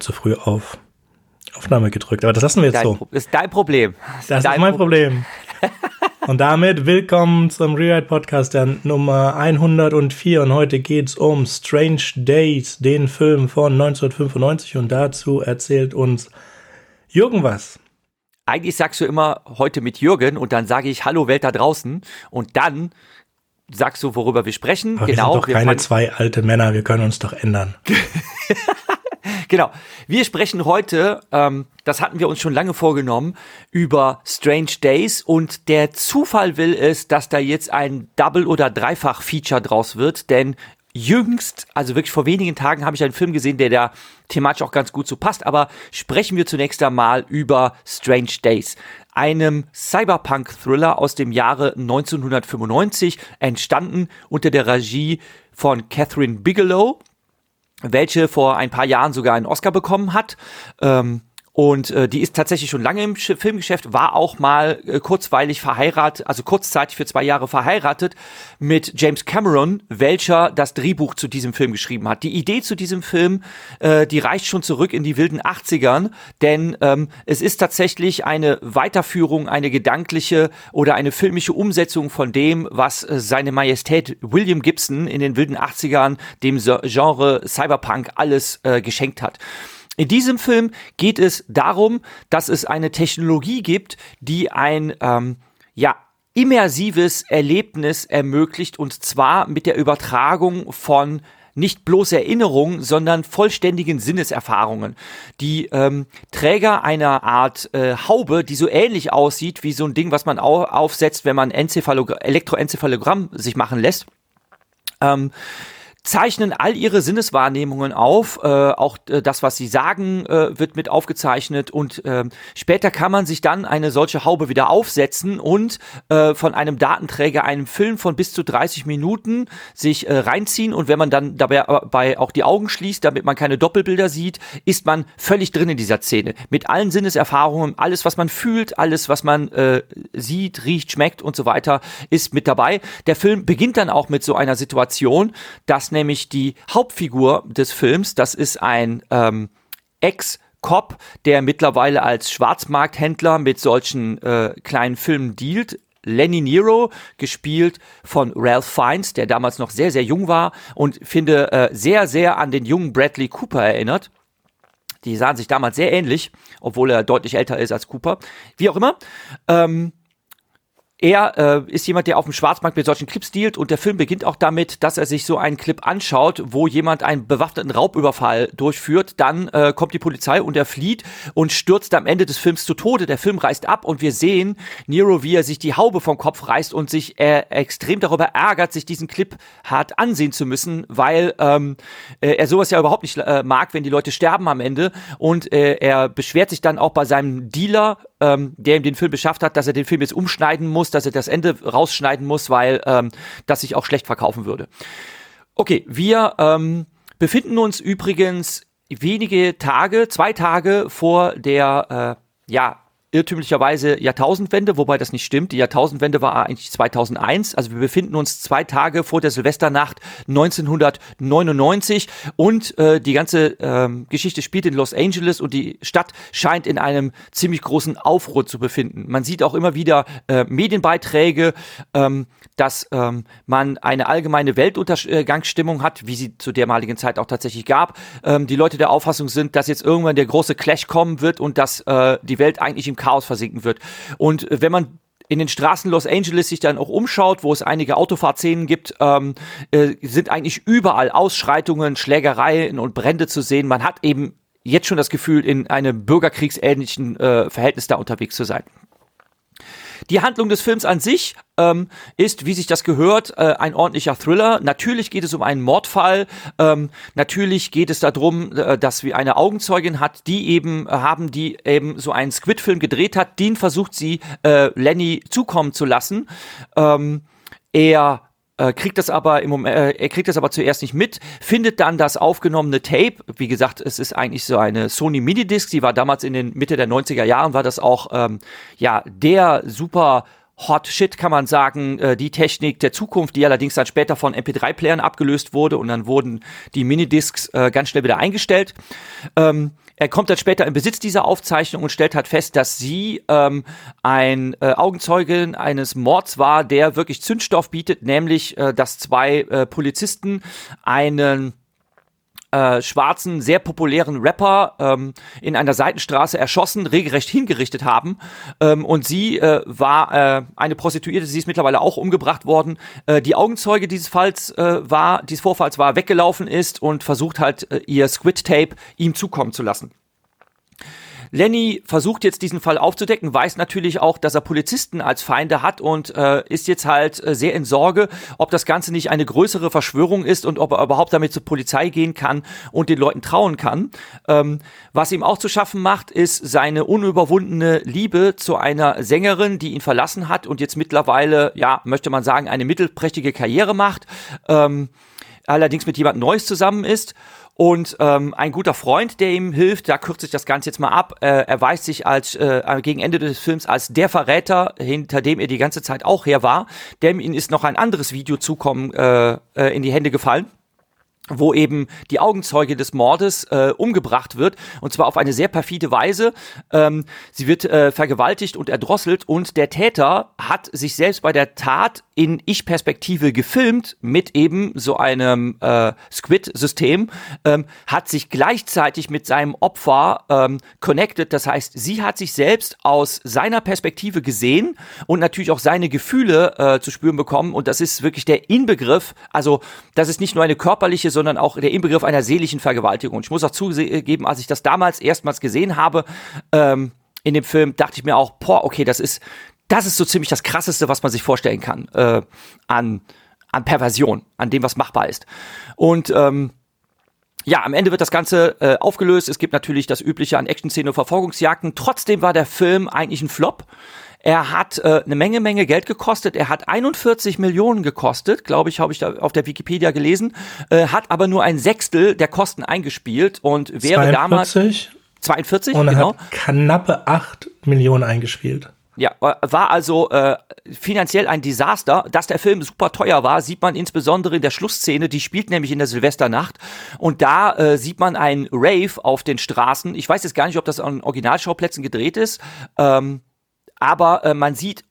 Habe zu früh auf Aufnahme gedrückt, aber das lassen wir jetzt dein so. Pro das ist dein Problem. Das, das dein ist mein Problem. und damit willkommen zum Rewrite Podcast der Nummer 104 und heute geht's um Strange Days, den Film von 1995 und dazu erzählt uns Jürgen was. Eigentlich sagst du immer heute mit Jürgen und dann sage ich Hallo Welt da draußen und dann sagst du, worüber wir sprechen. Aber genau. Wir sind doch keine zwei alte Männer, wir können uns doch ändern. Genau. Wir sprechen heute, ähm, das hatten wir uns schon lange vorgenommen, über Strange Days und der Zufall will es, dass da jetzt ein Double- oder Dreifach-Feature draus wird, denn jüngst, also wirklich vor wenigen Tagen, habe ich einen Film gesehen, der da thematisch auch ganz gut so passt. Aber sprechen wir zunächst einmal über Strange Days, einem Cyberpunk-Thriller aus dem Jahre 1995, entstanden unter der Regie von Catherine Bigelow welche vor ein paar Jahren sogar einen Oscar bekommen hat. Ähm, und äh, die ist tatsächlich schon lange im Sch Filmgeschäft, war auch mal äh, kurzweilig verheiratet, also kurzzeitig für zwei Jahre verheiratet mit James Cameron, welcher das Drehbuch zu diesem Film geschrieben hat. Die Idee zu diesem Film, äh, die reicht schon zurück in die wilden 80ern, denn ähm, es ist tatsächlich eine Weiterführung, eine gedankliche oder eine filmische Umsetzung von dem, was äh, seine Majestät William Gibson in den wilden 80ern dem Genre Cyberpunk alles äh, geschenkt hat. In diesem Film geht es darum, dass es eine Technologie gibt, die ein ähm, ja immersives Erlebnis ermöglicht und zwar mit der Übertragung von nicht bloß Erinnerungen, sondern vollständigen Sinneserfahrungen. Die ähm, Träger einer Art äh, Haube, die so ähnlich aussieht wie so ein Ding, was man au aufsetzt, wenn man Elektroenzephalogramm sich machen lässt. Ähm, zeichnen all ihre Sinneswahrnehmungen auf. Äh, auch äh, das, was sie sagen, äh, wird mit aufgezeichnet. Und äh, später kann man sich dann eine solche Haube wieder aufsetzen und äh, von einem Datenträger einen Film von bis zu 30 Minuten sich äh, reinziehen. Und wenn man dann dabei auch die Augen schließt, damit man keine Doppelbilder sieht, ist man völlig drin in dieser Szene. Mit allen Sinneserfahrungen, alles, was man fühlt, alles, was man äh, sieht, riecht, schmeckt und so weiter, ist mit dabei. Der Film beginnt dann auch mit so einer Situation, dass nämlich die Hauptfigur des Films, das ist ein ähm, Ex-Cop, der mittlerweile als Schwarzmarkthändler mit solchen äh, kleinen Filmen dealt. Lenny Nero, gespielt von Ralph Fiennes, der damals noch sehr, sehr jung war und finde äh, sehr, sehr an den jungen Bradley Cooper erinnert. Die sahen sich damals sehr ähnlich, obwohl er deutlich älter ist als Cooper. Wie auch immer. Ähm, er äh, ist jemand, der auf dem Schwarzmarkt mit solchen Clips dealt und der Film beginnt auch damit, dass er sich so einen Clip anschaut, wo jemand einen bewaffneten Raubüberfall durchführt. Dann äh, kommt die Polizei und er flieht und stürzt am Ende des Films zu Tode. Der Film reißt ab und wir sehen Nero, wie er sich die Haube vom Kopf reißt und sich äh, extrem darüber ärgert, sich diesen Clip hart ansehen zu müssen, weil ähm, äh, er sowas ja überhaupt nicht äh, mag, wenn die Leute sterben am Ende. Und äh, er beschwert sich dann auch bei seinem Dealer, ähm, der ihm den Film beschafft hat, dass er den Film jetzt umschneiden muss, dass er das Ende rausschneiden muss, weil ähm, das sich auch schlecht verkaufen würde. Okay, wir ähm, befinden uns übrigens wenige Tage, zwei Tage vor der äh, ja irrtümlicherweise Jahrtausendwende, wobei das nicht stimmt. Die Jahrtausendwende war eigentlich 2001. Also wir befinden uns zwei Tage vor der Silvesternacht 1999 und äh, die ganze ähm, Geschichte spielt in Los Angeles und die Stadt scheint in einem ziemlich großen Aufruhr zu befinden. Man sieht auch immer wieder äh, Medienbeiträge, ähm, dass ähm, man eine allgemeine Weltuntergangsstimmung hat, wie sie zu dermaligen Zeit auch tatsächlich gab. Ähm, die Leute der Auffassung sind, dass jetzt irgendwann der große Clash kommen wird und dass äh, die Welt eigentlich im Chaos versinken wird. Und wenn man in den Straßen Los Angeles sich dann auch umschaut, wo es einige Autofahrtszenen gibt, ähm, äh, sind eigentlich überall Ausschreitungen, Schlägereien und Brände zu sehen. Man hat eben jetzt schon das Gefühl, in einem bürgerkriegsähnlichen äh, Verhältnis da unterwegs zu sein. Die Handlung des Films an sich ähm, ist, wie sich das gehört, äh, ein ordentlicher Thriller. Natürlich geht es um einen Mordfall. Ähm, natürlich geht es darum, äh, dass wir eine Augenzeugin hat, die eben äh, haben, die eben so einen Squid-Film gedreht hat. Den versucht sie äh, Lenny zukommen zu lassen. Ähm, er äh, kriegt das aber im Moment, äh, er kriegt das aber zuerst nicht mit, findet dann das aufgenommene Tape. Wie gesagt, es ist eigentlich so eine Sony Minidisc, die war damals in den Mitte der 90er Jahren, war das auch ähm, ja der super Hot Shit kann man sagen, äh, die Technik der Zukunft, die allerdings dann später von MP3-Playern abgelöst wurde und dann wurden die Minidiscs äh, ganz schnell wieder eingestellt. Ähm, er kommt dann später in Besitz dieser Aufzeichnung und stellt halt fest, dass sie ähm, ein äh, Augenzeugin eines Mords war, der wirklich Zündstoff bietet, nämlich äh, dass zwei äh, Polizisten einen äh, schwarzen, sehr populären Rapper ähm, in einer Seitenstraße erschossen, regelrecht hingerichtet haben. Ähm, und sie äh, war äh, eine Prostituierte, sie ist mittlerweile auch umgebracht worden. Äh, die Augenzeuge dieses Falls äh, war, dieses Vorfalls war, weggelaufen ist und versucht halt äh, ihr Squid Tape ihm zukommen zu lassen. Lenny versucht jetzt diesen Fall aufzudecken, weiß natürlich auch, dass er Polizisten als Feinde hat und äh, ist jetzt halt äh, sehr in Sorge, ob das Ganze nicht eine größere Verschwörung ist und ob er überhaupt damit zur Polizei gehen kann und den Leuten trauen kann. Ähm, was ihm auch zu schaffen macht, ist seine unüberwundene Liebe zu einer Sängerin, die ihn verlassen hat und jetzt mittlerweile, ja, möchte man sagen, eine mittelprächtige Karriere macht. Ähm, allerdings mit jemand Neues zusammen ist. Und ähm, ein guter Freund, der ihm hilft, da kürze ich das Ganze jetzt mal ab, äh, erweist sich als äh, gegen Ende des Films als der Verräter, hinter dem er die ganze Zeit auch her war. Dem ihm ist noch ein anderes Video zukommen äh, äh, in die Hände gefallen wo eben die Augenzeuge des Mordes äh, umgebracht wird und zwar auf eine sehr perfide Weise. Ähm, sie wird äh, vergewaltigt und erdrosselt und der Täter hat sich selbst bei der Tat in Ich-Perspektive gefilmt mit eben so einem äh, Squid-System, ähm, hat sich gleichzeitig mit seinem Opfer ähm, connected. Das heißt, sie hat sich selbst aus seiner Perspektive gesehen und natürlich auch seine Gefühle äh, zu spüren bekommen und das ist wirklich der Inbegriff. Also das ist nicht nur eine körperliche, sondern auch der Inbegriff einer seelischen Vergewaltigung. Und ich muss auch zugeben, als ich das damals erstmals gesehen habe, ähm, in dem Film, dachte ich mir auch, boah, okay, das ist, das ist so ziemlich das Krasseste, was man sich vorstellen kann äh, an, an Perversion, an dem, was machbar ist. Und ähm, ja, am Ende wird das Ganze äh, aufgelöst. Es gibt natürlich das Übliche an Action-Szenen und Verfolgungsjagden. Trotzdem war der Film eigentlich ein Flop. Er hat äh, eine Menge, Menge Geld gekostet. Er hat 41 Millionen gekostet, glaube ich, habe ich da auf der Wikipedia gelesen. Äh, hat aber nur ein Sechstel der Kosten eingespielt und wäre 42? damals 42 und er genau. hat knappe 8 Millionen eingespielt. Ja, war also äh, finanziell ein Desaster. Dass der Film super teuer war, sieht man insbesondere in der Schlussszene. Die spielt nämlich in der Silvesternacht. Und da äh, sieht man einen Rave auf den Straßen. Ich weiß jetzt gar nicht, ob das an Originalschauplätzen gedreht ist. Ähm, aber äh, man sieht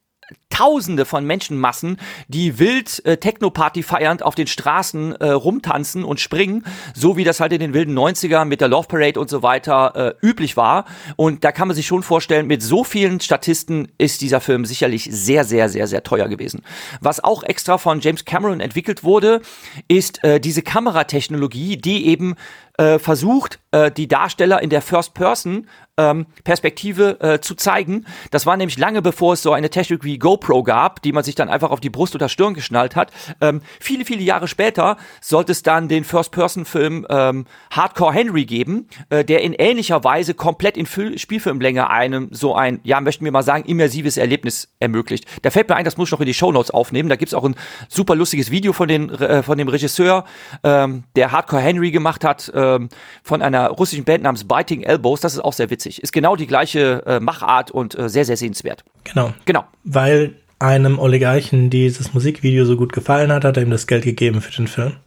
Tausende von Menschenmassen, die wild äh, Techno-Party feiernd auf den Straßen äh, rumtanzen und springen, so wie das halt in den wilden 90ern mit der Love Parade und so weiter äh, üblich war. Und da kann man sich schon vorstellen, mit so vielen Statisten ist dieser Film sicherlich sehr, sehr, sehr, sehr teuer gewesen. Was auch extra von James Cameron entwickelt wurde, ist äh, diese Kameratechnologie, die eben äh, versucht, äh, die Darsteller in der First Person ähm, äh, zu zeigen. Das war nämlich lange bevor es so eine Technik wie GoPro gab, die man sich dann einfach auf die Brust oder Stirn geschnallt hat. Ähm, viele, viele Jahre später sollte es dann den First-Person-Film ähm, Hardcore Henry geben, äh, der in ähnlicher Weise komplett in Fil Spielfilmlänge einem so ein, ja, möchten wir mal sagen, immersives Erlebnis ermöglicht. Da fällt mir ein, das muss ich noch in die Shownotes aufnehmen. Da gibt's auch ein super lustiges Video von, den, äh, von dem Regisseur, ähm, der Hardcore Henry gemacht hat, ähm, von einer russischen Band namens Biting Elbows. Das ist auch sehr witzig. Ist genau die gleiche äh, Machart und äh, sehr, sehr sehenswert. Genau. Genau. Weil einem Oligarchen dieses Musikvideo so gut gefallen hat, hat er ihm das Geld gegeben für den Film.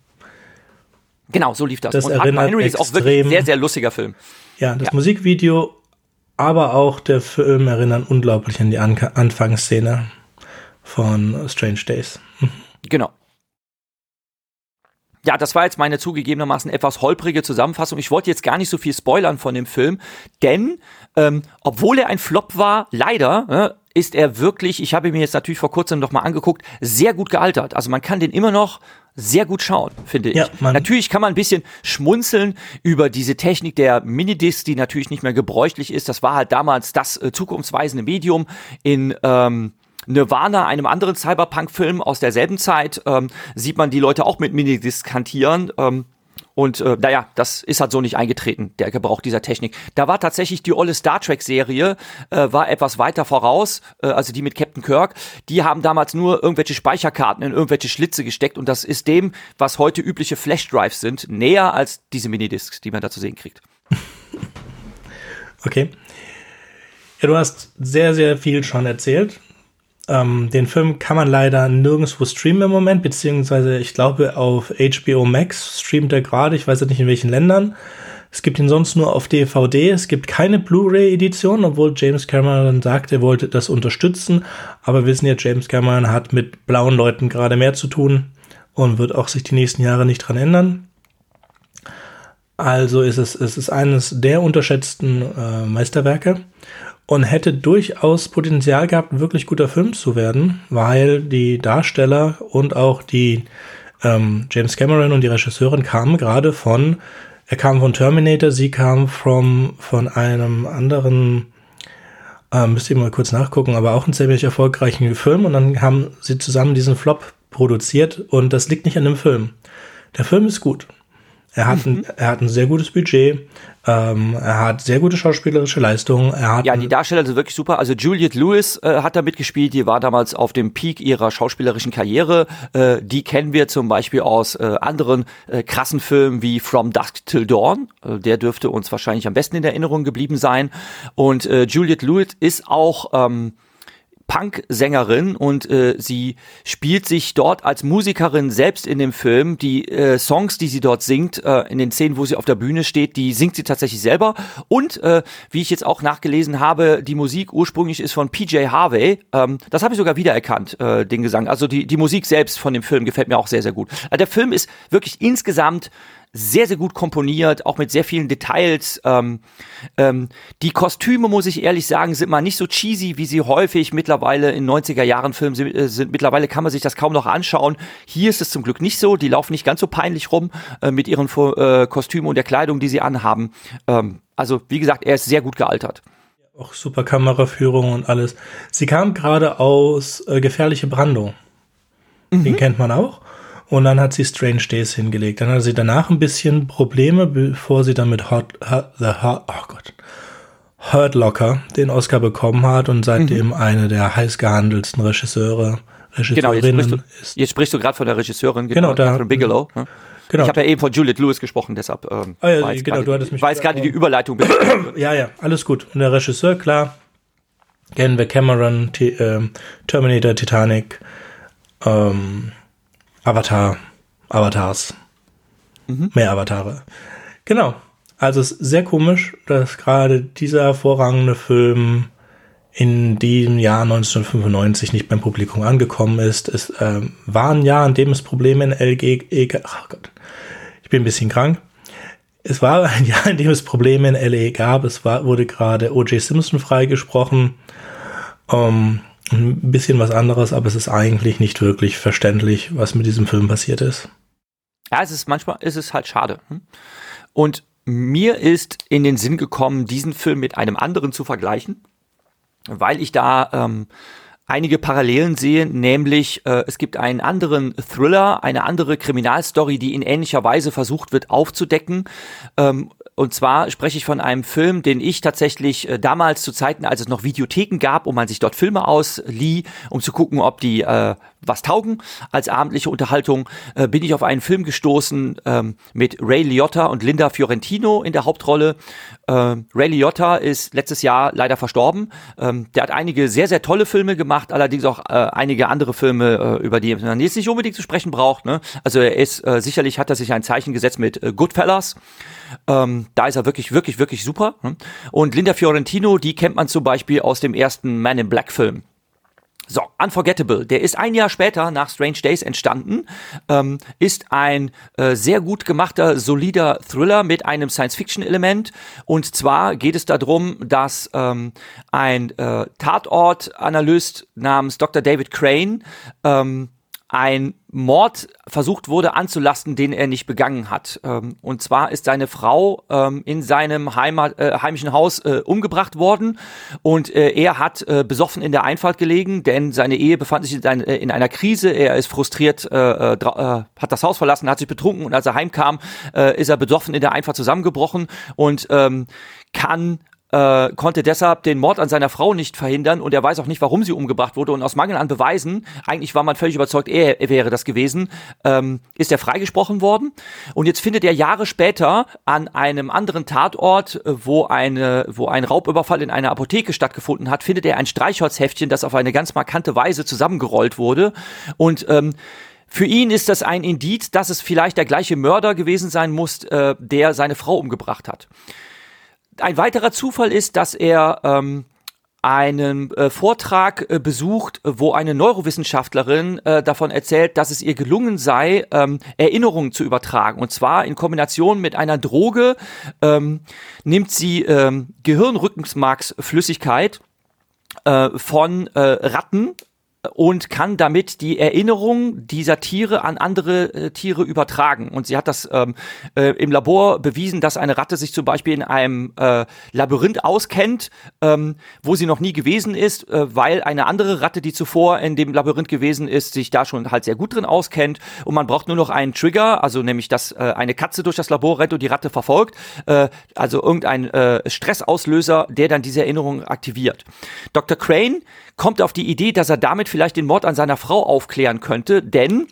Genau, so lief das. Das und erinnert Henry ist auch wirklich extrem- ein sehr, sehr lustiger Film. Ja, das Ja. Musikvideo, aber auch der Film erinnern unglaublich an die An Anfangsszene von Strange Days. Genau. Ja, das war jetzt meine zugegebenermaßen etwas holprige Zusammenfassung. Ich wollte jetzt gar nicht so viel spoilern von dem Film, denn ähm, obwohl er ein Flop war, leider äh, ist er wirklich, ich habe ihn mir jetzt natürlich vor kurzem noch mal angeguckt, sehr gut gealtert. Also man kann den immer noch sehr gut schauen, finde ich. Ja, man- natürlich kann man ein bisschen schmunzeln über diese Technik der Minidisc, die natürlich nicht mehr gebräuchlich ist. Das war halt damals das äh, zukunftsweisende Medium in ähm, Nirvana, einem anderen Cyberpunk-Film aus derselben Zeit, ähm, sieht man die Leute auch mit Minidisc hantieren. Ähm, und äh, naja, das ist halt so nicht eingetreten, der Gebrauch dieser Technik. Da war tatsächlich die olle Star Trek-Serie, äh, war etwas weiter voraus, äh, also die mit Captain Kirk. Die haben damals nur irgendwelche Speicherkarten in irgendwelche Schlitze gesteckt und das ist dem, was heute übliche Flash-Drives sind, näher als diese Minidiscs, die man da zu sehen kriegt. Okay. Ja, du hast sehr, sehr viel schon erzählt. Ähm, den Film kann man leider nirgendwo streamen im Moment, beziehungsweise ich glaube auf HBO Max streamt er gerade, ich weiß ja nicht in welchen Ländern. Es gibt ihn sonst nur auf DVD. Es gibt keine Blu-ray-Edition, obwohl James Cameron sagt, er wollte das unterstützen. Aber wir wissen ja, James Cameron hat mit blauen Leuten gerade mehr zu tun und wird auch sich die nächsten Jahre nicht dran ändern. Also ist es, es ist eines der unterschätzten äh, Meisterwerke und hätte durchaus Potenzial gehabt, ein wirklich guter Film zu werden, weil die Darsteller und auch die ähm, James Cameron und die Regisseurin kamen gerade von er kam von Terminator, sie kam from, von einem anderen, äh, müsst ihr mal kurz nachgucken, aber auch einen ziemlich erfolgreichen Film und dann haben sie zusammen diesen Flop produziert und das liegt nicht an dem Film. Der Film ist gut. Er hat, mhm. ein, er hat ein sehr gutes Budget. Ähm, er hat sehr gute schauspielerische Leistungen. Er hat ja, die Darsteller sind wirklich super. Also Juliette Lewis äh, hat da mitgespielt. Die war damals auf dem Peak ihrer schauspielerischen Karriere. Äh, die kennen wir zum Beispiel aus äh, anderen äh, krassen Filmen wie From Dusk Till Dawn. Äh, der dürfte uns wahrscheinlich am besten in Erinnerung geblieben sein. Und äh, Juliette Lewis ist auch ähm, Punk-Sängerin und äh, sie spielt sich dort als Musikerin selbst in dem Film. Die äh, Songs, die sie dort singt, äh, in den Szenen, wo sie auf der Bühne steht, die singt sie tatsächlich selber. Und äh, wie ich jetzt auch nachgelesen habe, die Musik ursprünglich ist von PJ Harvey. Ähm, das habe ich sogar wiedererkannt, äh, den Gesang. Also die, die Musik selbst von dem Film gefällt mir auch sehr, sehr gut. Also der Film ist wirklich insgesamt sehr, sehr gut komponiert, auch mit sehr vielen Details. Ähm, ähm, die Kostüme, muss ich ehrlich sagen, sind mal nicht so cheesy, wie sie häufig mittlerweile in 90er Jahren Filmen sind, äh, sind. Mittlerweile kann man sich das kaum noch anschauen. Hier ist es zum Glück nicht so. Die laufen nicht ganz so peinlich rum äh, mit ihren äh, Kostümen und der Kleidung, die sie anhaben. Ähm, also, wie gesagt, er ist sehr gut gealtert. Auch super Kameraführung und alles. Sie kam gerade aus äh, Gefährliche Brandung. Mhm. Den kennt man auch. Und dann hat sie Strange Days hingelegt. Dann hatte sie danach ein bisschen Probleme, bevor sie dann mit Hot, Hot, the Hot, oh Gott, Hurt Locker den Oscar bekommen hat und seitdem mhm. eine der heiß gehandelsten Regisseure, Regisseurinnen genau, jetzt sprichst du, ist. Jetzt sprichst du gerade von der Regisseurin, genau, genau da, Bigelow. Ne? Genau. Ich habe ja eben von Juliette Lewis gesprochen, deshalb ähm, ah, ja, genau, grade, du hattest mich weiß gerade die Überleitung. ja, ja, alles gut. Und der Regisseur, klar, kennen wir Cameron, T äh, Terminator, Titanic, ähm, Avatar, Avatars. Mhm. Mehr Avatare. Genau. Also es ist sehr komisch, dass gerade dieser hervorragende Film in dem Jahr 1995 nicht beim Publikum angekommen ist. Es äh, war ein Jahr, in dem es Probleme in LG, e, oh Gott, ich bin ein bisschen krank. Es war ein Jahr, in dem es Probleme in LE gab. Es war, wurde gerade O.J. Simpson freigesprochen. Ähm, ein bisschen was anderes, aber es ist eigentlich nicht wirklich verständlich, was mit diesem Film passiert ist. Ja, es ist manchmal ist es halt schade. Hm? Und mir ist in den Sinn gekommen, diesen Film mit einem anderen zu vergleichen, weil ich da ähm, einige Parallelen sehe, nämlich äh, es gibt einen anderen Thriller, eine andere Kriminalstory, die in ähnlicher Weise versucht wird aufzudecken. Ähm, und zwar spreche ich von einem Film, den ich tatsächlich äh, damals zu Zeiten, als es noch Videotheken gab, wo man sich dort Filme auslieh, um zu gucken, ob die äh, was taugen als abendliche Unterhaltung, äh, bin ich auf einen Film gestoßen ähm, mit Ray Liotta und Linda Fiorentino in der Hauptrolle. Ähm, Ray Liotta ist letztes Jahr leider verstorben. Ähm, der hat einige sehr, sehr tolle Filme gemacht, allerdings auch äh, einige andere Filme, äh, über die man jetzt nicht unbedingt zu sprechen braucht. Ne? Also er ist, äh, sicherlich hat er sich ein Zeichen gesetzt mit äh, Goodfellas. Ähm, da ist er wirklich, wirklich, wirklich super. Ne? Und Linda Fiorentino, die kennt man zum Beispiel aus dem ersten Man in Black Film. So, Unforgettable, der ist ein Jahr später nach Strange Days entstanden, ähm, ist ein äh, sehr gut gemachter, solider Thriller mit einem Science-Fiction-Element. Und zwar geht es darum, dass ähm, ein äh, Tatort-Analyst namens Dr. David Crane ähm, ein Mord versucht wurde anzulasten, den er nicht begangen hat. Ähm, und zwar ist seine Frau ähm, in seinem Heimat, äh, heimischen Haus äh, umgebracht worden und äh, er hat äh, besoffen in der Einfahrt gelegen, denn seine Ehe befand sich in, ein, äh, in einer Krise. Er ist frustriert, äh, hat das Haus verlassen, hat sich betrunken und als er heimkam, ist er besoffen in der Einfahrt zusammengebrochen und ähm, kann äh, konnte deshalb den Mord an seiner Frau nicht verhindern und er weiß auch nicht, warum sie umgebracht wurde. Und aus Mangel an Beweisen, eigentlich war man völlig überzeugt, er, wäre das gewesen, ähm, ist er freigesprochen worden. Und jetzt findet er Jahre später an einem anderen Tatort, wo, eine, wo ein Raubüberfall in einer Apotheke stattgefunden hat, findet er ein Streichholzheftchen, das auf eine ganz markante Weise zusammengerollt wurde. Und ähm, für ihn ist das ein Indiz, dass es vielleicht der gleiche Mörder gewesen sein muss, äh, der seine Frau umgebracht hat. Ein weiterer Zufall ist, dass er ähm, einen äh, Vortrag äh, besucht, wo eine Neurowissenschaftlerin äh, davon erzählt, dass es ihr gelungen sei, ähm, Erinnerungen zu übertragen. Und zwar in Kombination mit einer Droge ähm, nimmt sie ähm, Gehirnrückensmarksflüssigkeit äh, von äh, Ratten und kann damit die Erinnerung dieser Tiere an andere äh, Tiere übertragen. Und sie hat das ähm, äh, im Labor bewiesen, dass eine Ratte sich zum Beispiel in einem äh, Labyrinth auskennt, ähm, wo sie noch nie gewesen ist, äh, weil eine andere Ratte, die zuvor in dem Labyrinth gewesen ist, sich da schon halt sehr gut drin auskennt. Und man braucht nur noch einen Trigger, also nämlich, dass äh, eine Katze durch das Labor rennt und die Ratte verfolgt, äh, also irgendein Stressauslöser, der dann diese Erinnerung aktiviert. Dr. Crane kommt auf die Idee, dass er damit vielleicht den Mord an seiner Frau aufklären könnte, denn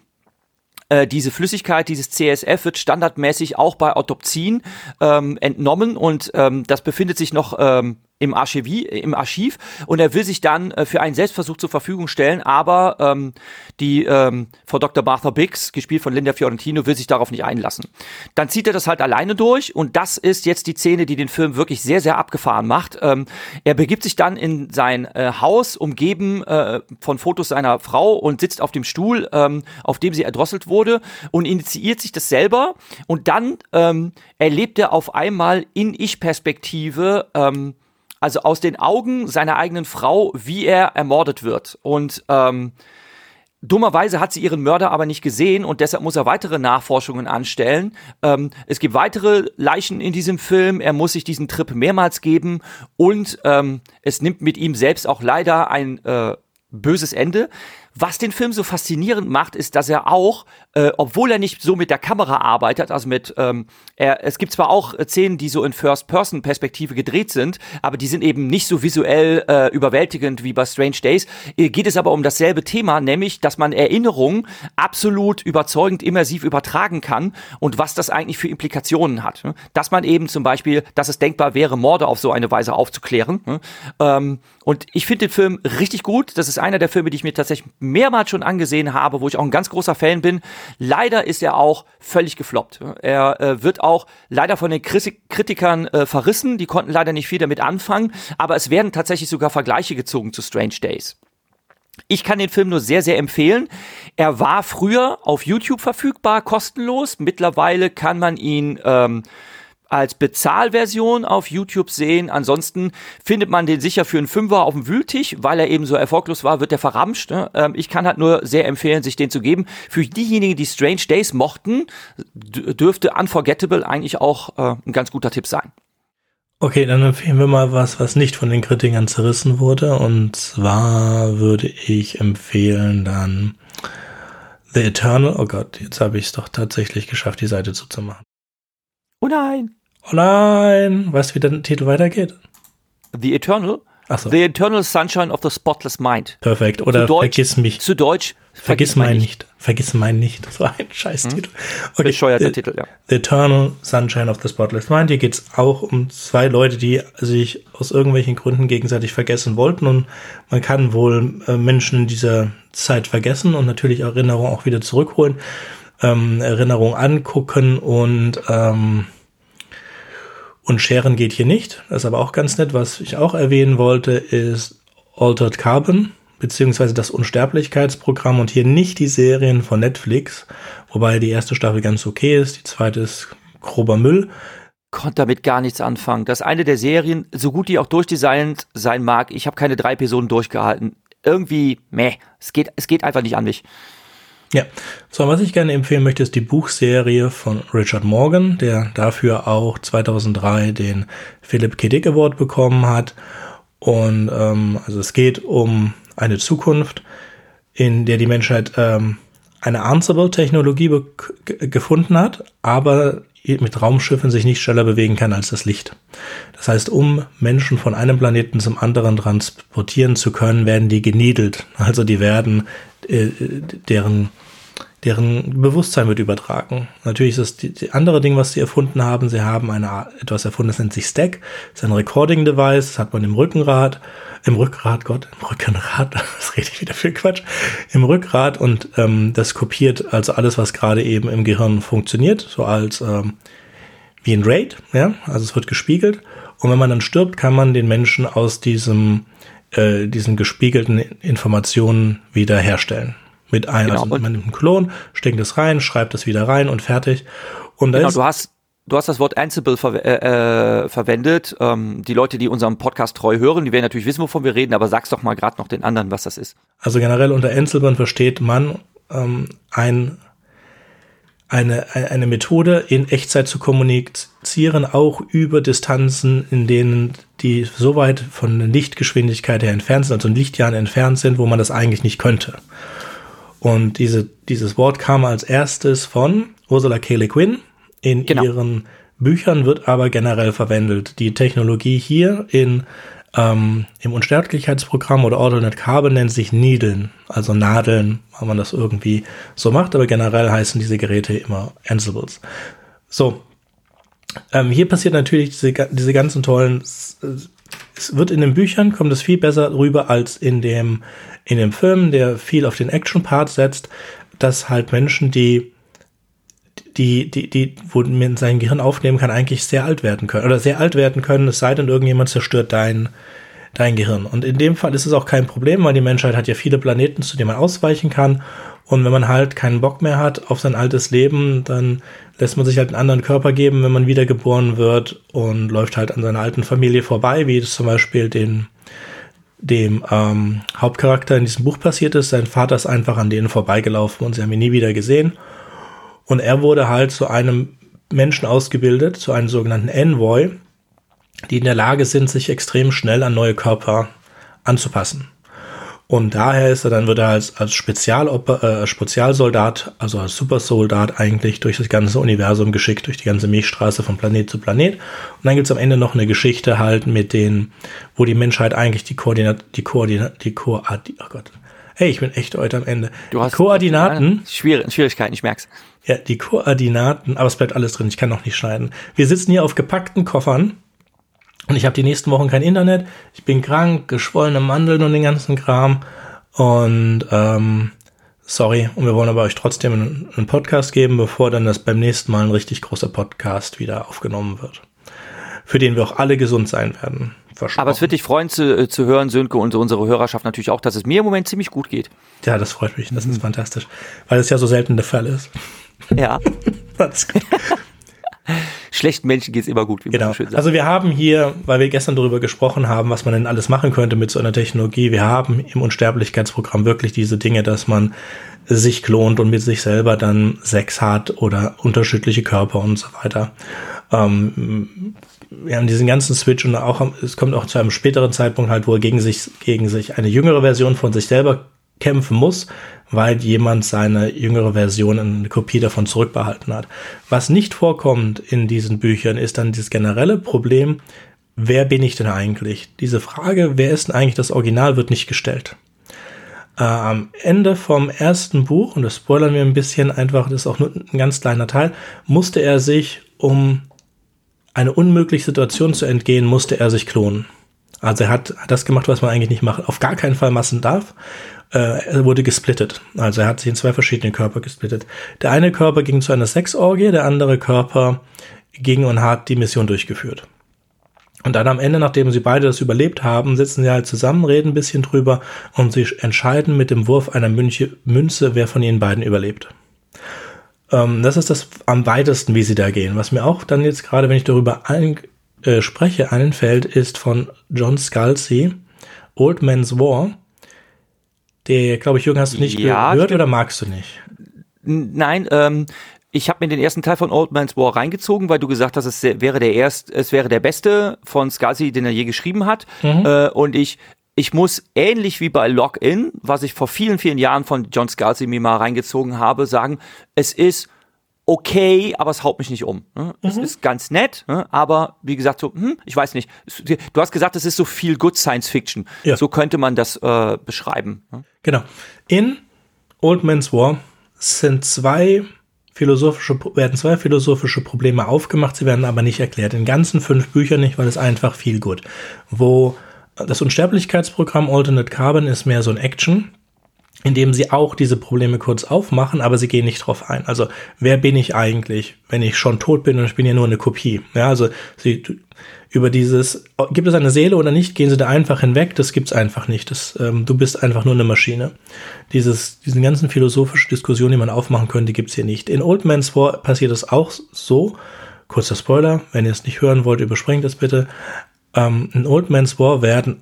äh, diese Flüssigkeit, dieses CSF wird standardmäßig auch bei Autopsien ähm, entnommen und ähm, das befindet sich noch ähm, im, Archivi, im Archiv und er will sich dann äh, für einen Selbstversuch zur Verfügung stellen, aber ähm, die ähm, Frau Dr. Martha Biggs, gespielt von Linda Fiorentino, will sich darauf nicht einlassen. Dann zieht er das halt alleine durch und das ist jetzt die Szene, die den Film wirklich sehr, sehr abgefahren macht. Ähm, er begibt sich dann in sein äh, Haus, umgeben äh, von Fotos seiner Frau und sitzt auf dem Stuhl, ähm, auf dem sie erdrosselt wurde und initiiert sich das selber und dann ähm, erlebt er auf einmal in Ich-Perspektive ähm, also aus den Augen seiner eigenen Frau, wie er ermordet wird. Und ähm, Dummerweise hat sie ihren Mörder aber nicht gesehen und deshalb muss er weitere Nachforschungen anstellen. Ähm, es gibt weitere Leichen in diesem Film. Er muss sich diesen Trip mehrmals geben und ähm, es nimmt mit ihm selbst auch leider ein äh, böses Ende. Was den Film so faszinierend macht, ist, dass er auch, äh, obwohl er nicht so mit der Kamera arbeitet, also mit, ähm, er, es gibt zwar auch Szenen, die so in First-Person-Perspektive gedreht sind, aber die sind eben nicht so visuell äh, überwältigend wie bei Strange Days, äh, geht es aber um dasselbe Thema, nämlich, dass man Erinnerungen absolut überzeugend immersiv übertragen kann und was das eigentlich für Implikationen hat. Ne? Dass man eben zum Beispiel, dass es denkbar wäre, Morde auf so eine Weise aufzuklären. Ne? Ähm, und ich finde den Film richtig gut. Das ist einer der Filme, die ich mir tatsächlich mehrmals schon angesehen habe, wo ich auch ein ganz großer Fan bin. Leider ist er auch völlig gefloppt. Er äh, wird auch leider von den Kritikern äh, verrissen. Die konnten leider nicht viel damit anfangen. Aber es werden tatsächlich sogar Vergleiche gezogen zu Strange Days. Ich kann den Film nur sehr, sehr empfehlen. Er war früher auf YouTube verfügbar, kostenlos. Mittlerweile kann man ihn ähm, als Bezahlversion auf YouTube sehen. Ansonsten findet man den sicher für einen Fünfer auf dem Wühltisch, weil er eben so erfolglos war, wird er verramscht. Ne? Ähm, ich kann halt nur sehr empfehlen, sich den zu geben. Für diejenigen, die Strange Days mochten, dürfte Unforgettable eigentlich auch äh, ein ganz guter Tipp sein. Okay, dann empfehlen wir mal was, was nicht von den Kritikern zerrissen wurde. Und zwar würde ich empfehlen dann The Eternal. Oh Gott, jetzt habe ich es doch tatsächlich geschafft, die Seite zuzumachen. Oh nein! Oh nein! Weißt du, wie der Titel weitergeht? The Eternal? Ach so. The Eternal Sunshine of the Spotless Mind. Perfekt. Oder Deutsch, vergiss mich. Zu Deutsch. Vergiss, vergiss mein nicht. nicht. Vergiss mein nicht. Das war ein Scheißtitel. Hm? Okay. Bescheuerter the, Titel, ja. The Eternal Sunshine of the Spotless Mind. Hier geht's auch um zwei Leute, die sich aus irgendwelchen Gründen gegenseitig vergessen wollten. Und man kann wohl äh, Menschen in dieser Zeit vergessen und natürlich Erinnerungen auch wieder zurückholen. Ähm, Erinnerungen angucken und ähm, und Scheren geht hier nicht. Das ist aber auch ganz nett. Was ich auch erwähnen wollte, ist Altered Carbon, beziehungsweise das Unsterblichkeitsprogramm und hier nicht die Serien von Netflix, wobei die erste Staffel ganz okay ist, die zweite ist grober Müll. Konnte damit gar nichts anfangen. Das ist eine der Serien, so gut die auch durchdesignt sein mag, ich habe keine drei Personen durchgehalten. Irgendwie, meh, es geht, es geht einfach nicht an mich. Ja, so, was ich gerne empfehlen möchte, ist die Buchserie von Richard Morgan, der dafür auch 2003 den Philip K. Dick Award bekommen hat. Und ähm, also es geht um eine Zukunft, in der die Menschheit ähm, eine Ansible-Technologie gefunden hat, aber mit Raumschiffen sich nicht schneller bewegen kann als das Licht. Das heißt, um Menschen von einem Planeten zum anderen transportieren zu können, werden die geniedelt. Also die werden, äh, deren, deren Bewusstsein wird übertragen. Natürlich ist das die andere Ding, was sie erfunden haben. Sie haben eine, etwas erfunden, das nennt sich Stack. Das ist ein Recording-Device, das hat man im Rückenrad im Rückgrat, Gott, im Rückenrad, das rede ich wieder für Quatsch, im Rückgrat und ähm, das kopiert also alles, was gerade eben im Gehirn funktioniert, so als ähm, wie ein RAID, ja, also es wird gespiegelt und wenn man dann stirbt, kann man den Menschen aus diesem äh, diesen gespiegelten Informationen wieder herstellen. Mit einem, genau. also man nimmt einen Klon, steckt es rein, schreibt es wieder rein und fertig. Und genau, du hast Du hast das Wort Ansible ver äh, äh, verwendet. Ähm, die Leute, die unserem Podcast treu hören, die werden natürlich wissen, wovon wir reden, aber sag's doch mal gerade noch den anderen, was das ist. Also generell unter Ansible versteht man ähm, ein, eine, eine Methode, in Echtzeit zu kommunizieren, auch über Distanzen, in denen die so weit von der Lichtgeschwindigkeit her entfernt sind, also in Lichtjahren entfernt sind, wo man das eigentlich nicht könnte. Und diese, dieses Wort kam als erstes von Ursula K. Le Guin, in genau. ihren Büchern wird aber generell verwendet. Die Technologie hier in, ähm, im Unsterblichkeitsprogramm oder Alternate Carbon nennt sich Needlen, also Nadeln, wenn man das irgendwie so macht, aber generell heißen diese Geräte immer Ansibles. So, ähm, hier passiert natürlich diese, diese ganzen tollen, es wird in den Büchern, kommt es viel besser rüber als in dem, in dem Film, der viel auf den Action-Part setzt, dass halt Menschen, die die, die, die, wo man sein Gehirn aufnehmen kann, eigentlich sehr alt werden können. Oder sehr alt werden können, es sei denn, irgendjemand zerstört dein, dein Gehirn. Und in dem Fall ist es auch kein Problem, weil die Menschheit hat ja viele Planeten, zu denen man ausweichen kann. Und wenn man halt keinen Bock mehr hat auf sein altes Leben, dann lässt man sich halt einen anderen Körper geben, wenn man wiedergeboren wird und läuft halt an seiner alten Familie vorbei, wie es zum Beispiel den, dem ähm, Hauptcharakter in diesem Buch passiert ist. Sein Vater ist einfach an denen vorbeigelaufen und sie haben ihn nie wieder gesehen. Und er wurde halt zu einem Menschen ausgebildet, zu einem sogenannten Envoy, die in der Lage sind, sich extrem schnell an neue Körper anzupassen. Und daher ist er dann, wird er als, als Spezialoper, äh, Spezialsoldat, also als Supersoldat eigentlich durch das ganze Universum geschickt, durch die ganze Milchstraße von Planet zu Planet. Und dann gibt's am Ende noch eine Geschichte halt mit den, wo die Menschheit eigentlich die Koordinat, die Koordinat, die Koordinat, oh Gott. Hey, ich bin echt heute am Ende. Du hast Koordinaten. Schwierigkeiten, ich merk's. Ja, die Koordinaten, aber es bleibt alles drin, ich kann noch nicht schneiden. Wir sitzen hier auf gepackten Koffern und ich habe die nächsten Wochen kein Internet. Ich bin krank, geschwollene Mandeln und den ganzen Kram. Und ähm, sorry, und wir wollen aber euch trotzdem einen, einen Podcast geben, bevor dann das beim nächsten Mal ein richtig großer Podcast wieder aufgenommen wird. Für den wir auch alle gesund sein werden. Aber es wird dich freuen zu, äh, zu hören, Sönke, und unsere Hörerschaft natürlich auch, dass es mir im Moment ziemlich gut geht. Ja, das freut mich. Das ist mhm. fantastisch. Weil es ja so selten der Fall ist. Ja. Schlechten Menschen geht es immer gut, wie genau. man so schön sagt. Also wir haben hier, weil wir gestern darüber gesprochen haben, was man denn alles machen könnte mit so einer Technologie, wir haben im Unsterblichkeitsprogramm wirklich diese Dinge, dass man sich klont und mit sich selber dann Sex hat oder unterschiedliche Körper und so weiter. Ähm, wir haben diesen ganzen Switch und auch es kommt auch zu einem späteren Zeitpunkt halt, wo er gegen sich, gegen sich eine jüngere Version von sich selber kämpfen muss, weil jemand seine jüngere Version eine Kopie davon zurückbehalten hat. Was nicht vorkommt in diesen Büchern, ist dann dieses generelle Problem, wer bin ich denn eigentlich? Diese Frage, wer ist denn eigentlich das Original, wird nicht gestellt. Äh, am Ende vom ersten Buch, und das spoilern wir ein bisschen einfach, das ist auch nur ein ganz kleiner Teil, musste er sich, um eine unmögliche Situation zu entgehen, musste er sich klonen. Also er hat das gemacht, was man eigentlich nicht macht, auf gar keinen Fall Massen darf äh, er wurde gesplittet. Also er hat sich in zwei verschiedene Körper gesplittet. Der eine Körper ging zu einer Sexorgie, der andere Körper ging und hat die Mission durchgeführt. Und dann am Ende, nachdem sie beide das überlebt haben, sitzen sie halt zusammen, reden ein bisschen drüber und sie entscheiden mit dem Wurf einer Münze, wer von ihnen beiden überlebt. Ähm, das ist das am weitesten, wie sie da gehen. Was mir auch dann jetzt gerade, wenn ich darüber ein, äh, spreche, einfällt, ist von John Scalzi, Old Man's War. Der, glaube ich, Jürgen, hast du nicht ja, gehört oder magst du nicht? Nein, ähm, ich habe mir den ersten Teil von Old Man's War reingezogen, weil du gesagt hast, es wäre der erst, es wäre der beste von Scalzi, den er je geschrieben hat. Mhm. Äh, und ich, ich muss ähnlich wie bei Login, was ich vor vielen, vielen Jahren von John Scalzi mir mal reingezogen habe, sagen, es ist okay, aber es haut mich nicht um. Ne? Es mhm. ist ganz nett, ne? aber wie gesagt, so, hm, ich weiß nicht. Du hast gesagt, es ist so viel Good Science Fiction. Ja. So könnte man das äh, beschreiben. Ne? Genau. In Old Man's War sind zwei philosophische, werden zwei philosophische Probleme aufgemacht, sie werden aber nicht erklärt. In ganzen fünf Büchern nicht, weil es einfach viel gut. Wo das Unsterblichkeitsprogramm Alternate Carbon ist mehr so ein Action, indem sie auch diese Probleme kurz aufmachen, aber sie gehen nicht drauf ein. Also, wer bin ich eigentlich, wenn ich schon tot bin und ich bin ja nur eine Kopie? Ja, also sie über dieses, gibt es eine Seele oder nicht, gehen sie da einfach hinweg, das gibt's einfach nicht. Das, ähm, du bist einfach nur eine Maschine. Dieses, diesen ganzen philosophischen Diskussionen, die man aufmachen könnte, gibt's hier nicht. In Old Man's War passiert es auch so. Kurzer Spoiler, wenn ihr es nicht hören wollt, überspringt es bitte. Ähm, in Old Man's War werden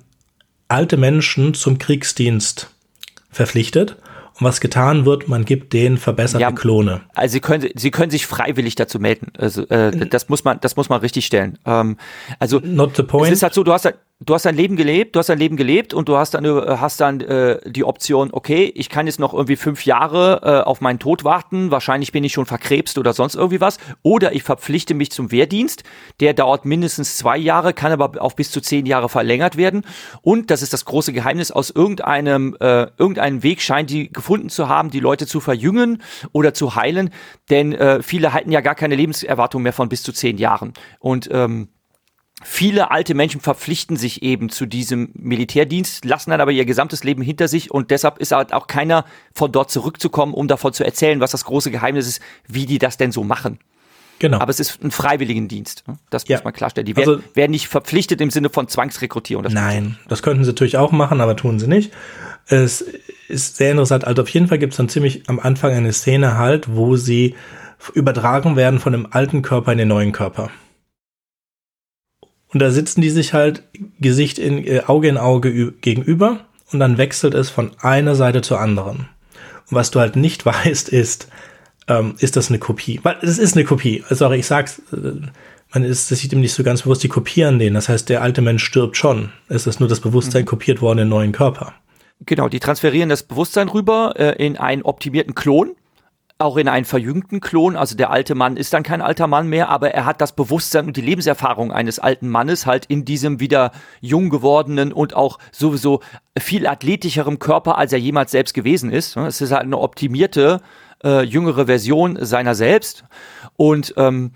alte Menschen zum Kriegsdienst verpflichtet. Und was getan wird, man gibt denen verbesserte ja, Klone. Also sie können, sie können sich freiwillig dazu melden. Also äh, das muss man, das muss man richtig stellen. Ähm, also Not the point. es ist halt so, du hast halt, du hast dein Leben gelebt, du hast dein Leben gelebt und du hast dann, äh, hast dann äh, die Option, okay, ich kann jetzt noch irgendwie fünf Jahre äh, auf meinen Tod warten, wahrscheinlich bin ich schon verkrebst oder sonst irgendwie was, oder ich verpflichte mich zum Wehrdienst, der dauert mindestens zwei Jahre, kann aber auf bis zu zehn Jahre verlängert werden. Und, das ist das große Geheimnis, aus irgendeinem, äh, irgendeinem Weg scheint die gefunden zu haben, die Leute zu verjüngen oder zu heilen, denn äh, viele halten ja gar keine Lebenserwartung mehr von bis zu zehn Jahren. Und ähm, Viele alte Menschen verpflichten sich eben zu diesem Militärdienst, lassen dann aber ihr gesamtes Leben hinter sich und deshalb ist halt auch keiner von dort zurückzukommen, um davon zu erzählen, was das große Geheimnis ist, wie die das denn so machen. Genau. Aber es ist ein Freiwilligendienst. Ne? Das ja. muss man klarstellen. Die werden, also, werden nicht verpflichtet im Sinne von Zwangsrekrutierung. Das nein, das könnten sie natürlich auch machen, aber tun sie nicht. Es ist sehr interessant. Also auf jeden Fall gibt es dann ziemlich am Anfang eine Szene halt, wo sie übertragen werden von dem alten Körper in den neuen Körper. Und da sitzen die sich halt Gesicht in äh, Auge in Auge gegenüber und dann wechselt es von einer Seite zur anderen. Und was du halt nicht weißt, ist, ähm, ist das eine Kopie? Weil es ist eine Kopie. Also ich sag's, äh, man ist sich dem nicht so ganz bewusst, die kopieren den. Das heißt, der alte Mensch stirbt schon. Es ist nur das Bewusstsein mhm. kopiert worden in neuen Körper. Genau, die transferieren das Bewusstsein rüber äh, in einen optimierten Klon auch in einen verjüngten Klon. Also der alte Mann ist dann kein alter Mann mehr, aber er hat das Bewusstsein und die Lebenserfahrung eines alten Mannes halt in diesem wieder jung gewordenen und auch sowieso viel athletischeren Körper, als er jemals selbst gewesen ist. Es ist halt eine optimierte, äh, jüngere Version seiner selbst. Und ähm,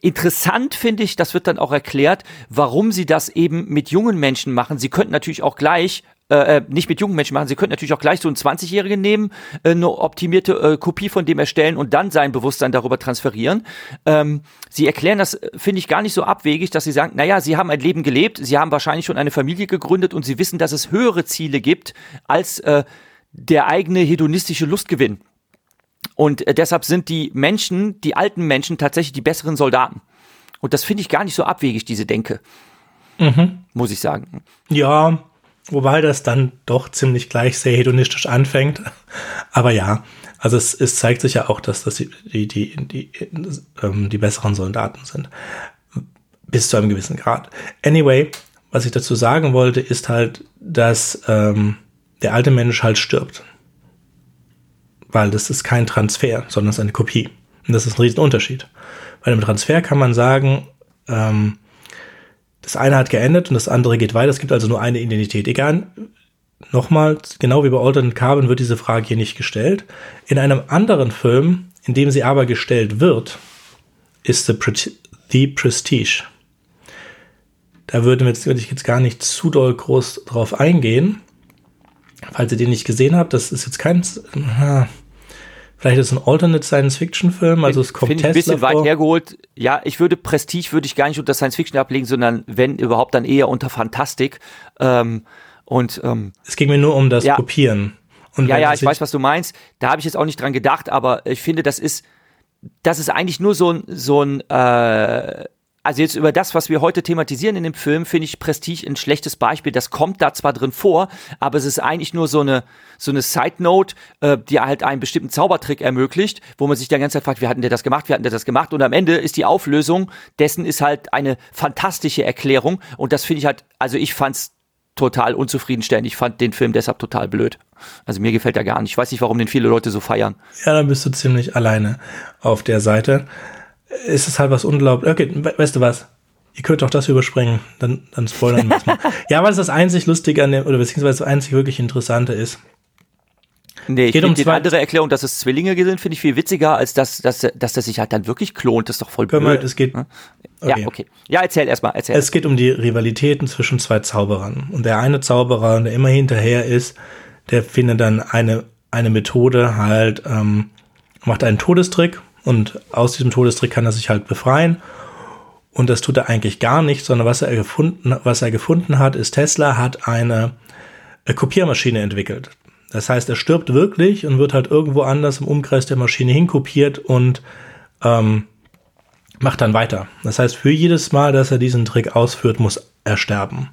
interessant finde ich, das wird dann auch erklärt, warum sie das eben mit jungen Menschen machen. Sie könnten natürlich auch gleich äh, äh, nicht mit jungen Menschen machen. Sie könnten natürlich auch gleich so einen 20-Jährigen nehmen, äh, eine optimierte äh, Kopie von dem erstellen und dann sein Bewusstsein darüber transferieren. Ähm, sie erklären das, äh, finde ich, gar nicht so abwegig, dass sie sagen, naja, sie haben ein Leben gelebt, sie haben wahrscheinlich schon eine Familie gegründet und sie wissen, dass es höhere Ziele gibt als äh, der eigene hedonistische Lustgewinn. Und äh, deshalb sind die Menschen, die alten Menschen, tatsächlich die besseren Soldaten. Und das finde ich gar nicht so abwegig, diese Denke. Mhm. Muss ich sagen. Ja, Wobei das dann doch ziemlich gleich sehr hedonistisch anfängt. Aber ja, also es, es zeigt sich ja auch, dass das die, die, die, die, ähm, die besseren Soldaten sind. Bis zu einem gewissen Grad. Anyway, was ich dazu sagen wollte, ist halt, dass ähm, der alte Mensch halt stirbt. Weil das ist kein Transfer, sondern es ist eine Kopie. Und das ist ein Riesenunterschied. Bei einem Transfer kann man sagen, ähm, das eine hat geendet und das andere geht weiter. Es gibt also nur eine Identität. Egal, nochmal, genau wie bei Alternate Carbon wird diese Frage hier nicht gestellt. In einem anderen Film, in dem sie aber gestellt wird, ist The, The Prestige. Da würde, würde ich jetzt gar nicht zu doll groß drauf eingehen. Falls ihr den nicht gesehen habt, das ist jetzt kein. Vielleicht ist es ein Alternate Science-Fiction-Film, also es kommt ich ein bisschen vor. weit hergeholt. Ja, ich würde Prestige würde ich gar nicht unter Science-Fiction ablegen, sondern wenn überhaupt dann eher unter Fantastik. Ähm, und ähm, es ging mir nur um das ja. Kopieren. Und ja, ja, ich weiß, was du meinst. Da habe ich jetzt auch nicht dran gedacht, aber ich finde, das ist, das ist eigentlich nur so ein, so ein äh, also jetzt über das, was wir heute thematisieren in dem Film, finde ich Prestige ein schlechtes Beispiel. Das kommt da zwar drin vor, aber es ist eigentlich nur so eine, so eine Side Note, äh, die halt einen bestimmten Zaubertrick ermöglicht, wo man sich die ganze Zeit fragt, wie hatten der das gemacht, wie hatten der das gemacht? Und am Ende ist die Auflösung dessen ist halt eine fantastische Erklärung. Und das finde ich halt, also ich fand's total unzufriedenstellend. Ich fand den Film deshalb total blöd. Also mir gefällt er gar nicht. Ich weiß nicht, warum den viele Leute so feiern. Ja, dann bist du ziemlich alleine auf der Seite. Es ist halt was unglaublich. Okay, weißt du was? Ihr könnt doch das überspringen, dann, dann spoilern wir es mal. ja, was das einzig Lustige an dem, oder beziehungsweise das einzig wirklich Interessante ist, Nee, ich finde um die andere Erklärung, dass es Zwillinge sind, finde ich viel witziger, als dass, dass, dass das sich halt dann wirklich klont. Das ist doch voll blöd. Wir, es geht, okay. Ja, okay. Ja, erzähl erstmal. Erzähl. Es geht um die Rivalitäten zwischen zwei Zauberern. Und der eine Zauberer, der immer hinterher ist, der findet dann eine, eine Methode halt, ähm, macht einen Todestrick und aus diesem Todestrick kann er sich halt befreien. Und das tut er eigentlich gar nicht, sondern was er gefunden, was er gefunden hat, ist Tesla hat eine Kopiermaschine entwickelt. Das heißt, er stirbt wirklich und wird halt irgendwo anders im Umkreis der Maschine hinkopiert und ähm, macht dann weiter. Das heißt, für jedes Mal, dass er diesen Trick ausführt, muss er sterben.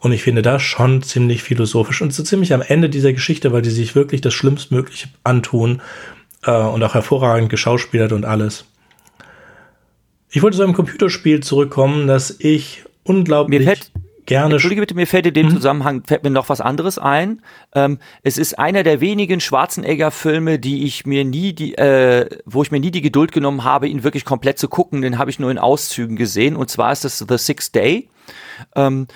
Und ich finde das schon ziemlich philosophisch und so ziemlich am Ende dieser Geschichte, weil die sich wirklich das Schlimmstmögliche antun äh, und auch hervorragend geschauspielert und alles. Ich wollte zu einem Computerspiel zurückkommen, das ich unglaublich. Fällt, gerne. Entschuldige bitte, mir fällt in dem mhm. Zusammenhang fällt mir noch was anderes ein. Ähm, es ist einer der wenigen Schwarzenegger-Filme, die ich mir nie die, äh, wo ich mir nie die Geduld genommen habe, ihn wirklich komplett zu gucken. Den habe ich nur in Auszügen gesehen. Und zwar ist das The Sixth Day. Ähm,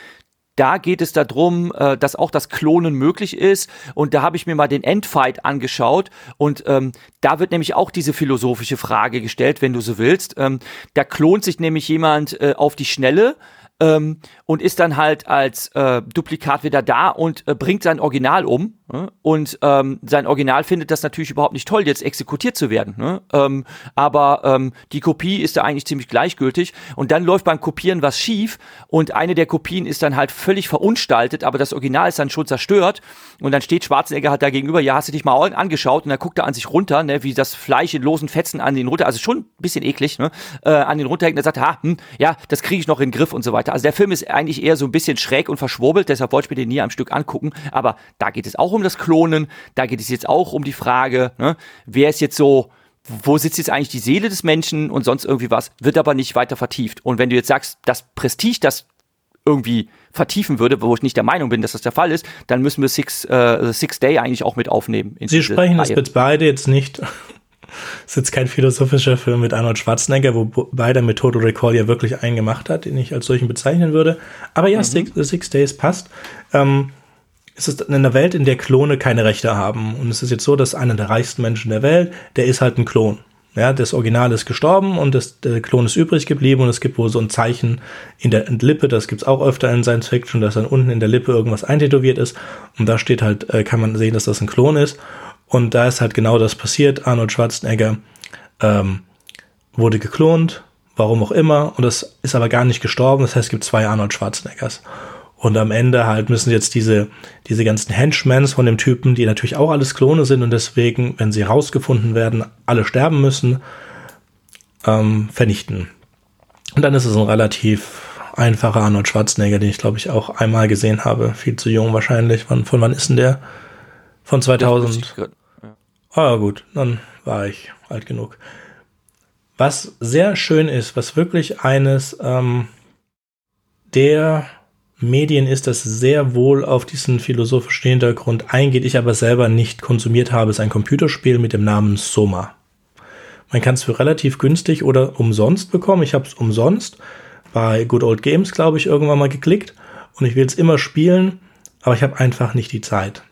da geht es darum, äh, dass auch das Klonen möglich ist. Und da habe ich mir mal den Endfight angeschaut. Und ähm, da wird nämlich auch diese philosophische Frage gestellt, wenn du so willst. Ähm, da klont sich nämlich jemand äh, auf die Schnelle ähm, und ist dann halt als äh, Duplikat wieder da und äh, bringt sein Original um. Ne? Und ähm, sein Original findet das natürlich überhaupt nicht toll, jetzt exekutiert zu werden. Ne? Ähm, aber ähm, die Kopie ist da eigentlich ziemlich gleichgültig. Und dann läuft beim Kopieren was schief und eine der Kopien ist dann halt völlig verunstaltet, aber das Original ist dann schon zerstört. Und dann steht Schwarzenegger halt da gegenüber, ja, hast du dich mal angeschaut und dann guckt er an sich runter, ne, wie das Fleisch in losen Fetzen an den runter, also schon ein bisschen eklig, ne, äh, an den runterhängt und er sagt, ha, hm, ja, das kriege ich noch in den Griff und so weiter. Also der Film ist eigentlich eher so ein bisschen schräg und verschwurbelt, deshalb wollte ich mir den nie am Stück angucken, aber da geht es auch um das Klonen, da geht es jetzt auch um die Frage, ne, wer ist jetzt so, wo sitzt jetzt eigentlich die Seele des Menschen und sonst irgendwie was, wird aber nicht weiter vertieft. Und wenn du jetzt sagst, das Prestige, das irgendwie vertiefen würde, wo ich nicht der Meinung bin, dass das der Fall ist, dann müssen wir Six, äh, Six Day eigentlich auch mit aufnehmen. Sie sprechen das mit beide jetzt nicht. Das ist jetzt kein philosophischer Film mit Arnold Schwarzenegger, wo beide mit Total Recall ja wirklich einen gemacht hat, den ich als solchen bezeichnen würde. Aber ja, mhm. Six, Six Days passt. Ähm, es ist in einer Welt, in der Klone keine Rechte haben. Und es ist jetzt so, dass einer der reichsten Menschen der Welt, der ist halt ein Klon. Ja, das Original ist gestorben und das, der Klon ist übrig geblieben und es gibt wohl so ein Zeichen in der Lippe, das gibt's auch öfter in Science Fiction, dass dann unten in der Lippe irgendwas eintätowiert ist und da steht halt, äh, kann man sehen, dass das ein Klon ist und da ist halt genau das passiert. Arnold Schwarzenegger ähm, wurde geklont, warum auch immer und das ist aber gar nicht gestorben, das heißt, es gibt zwei Arnold Schwarzeneggers. Und am Ende halt müssen jetzt diese, diese ganzen Henchmans von dem Typen, die natürlich auch alles Klone sind und deswegen, wenn sie rausgefunden werden, alle sterben müssen, ähm, vernichten. Und dann ist es ein relativ einfacher Arnold Schwarzenegger, den ich glaube ich auch einmal gesehen habe. Viel zu jung wahrscheinlich. Wann, von wann ist denn der? Von 2000. Ah, gut, dann war ich alt genug. Was sehr schön ist, was wirklich eines ähm, der Medien ist, das sehr wohl auf diesen philosophischen Hintergrund eingeht, ich aber selber nicht konsumiert habe, ist ein Computerspiel mit dem Namen Soma. Man kann es für relativ günstig oder umsonst bekommen. Ich habe es umsonst bei Good Old Games, glaube ich, irgendwann mal geklickt und ich will es immer spielen, aber ich habe einfach nicht die Zeit.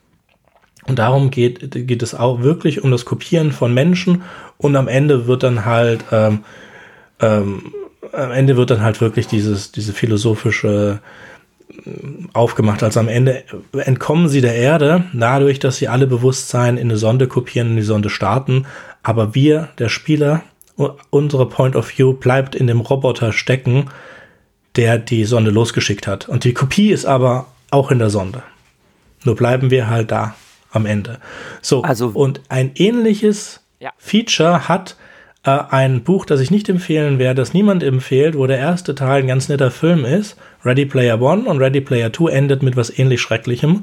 Und darum geht, geht es auch wirklich um das Kopieren von Menschen und am Ende wird dann halt ähm, ähm, am Ende wird dann halt wirklich dieses diese philosophische aufgemacht. Also am Ende entkommen sie der Erde, dadurch, dass sie alle Bewusstsein in eine Sonde kopieren, in die Sonde starten. Aber wir, der Spieler, unsere Point of View bleibt in dem Roboter stecken, der die Sonde losgeschickt hat. Und die Kopie ist aber auch in der Sonde. Nur bleiben wir halt da am Ende. So, also, und ein ähnliches ja. Feature hat äh, ein Buch, das ich nicht empfehlen werde, das niemand empfiehlt, wo der erste Teil ein ganz netter Film ist, Ready Player One und Ready Player Two endet mit was ähnlich Schrecklichem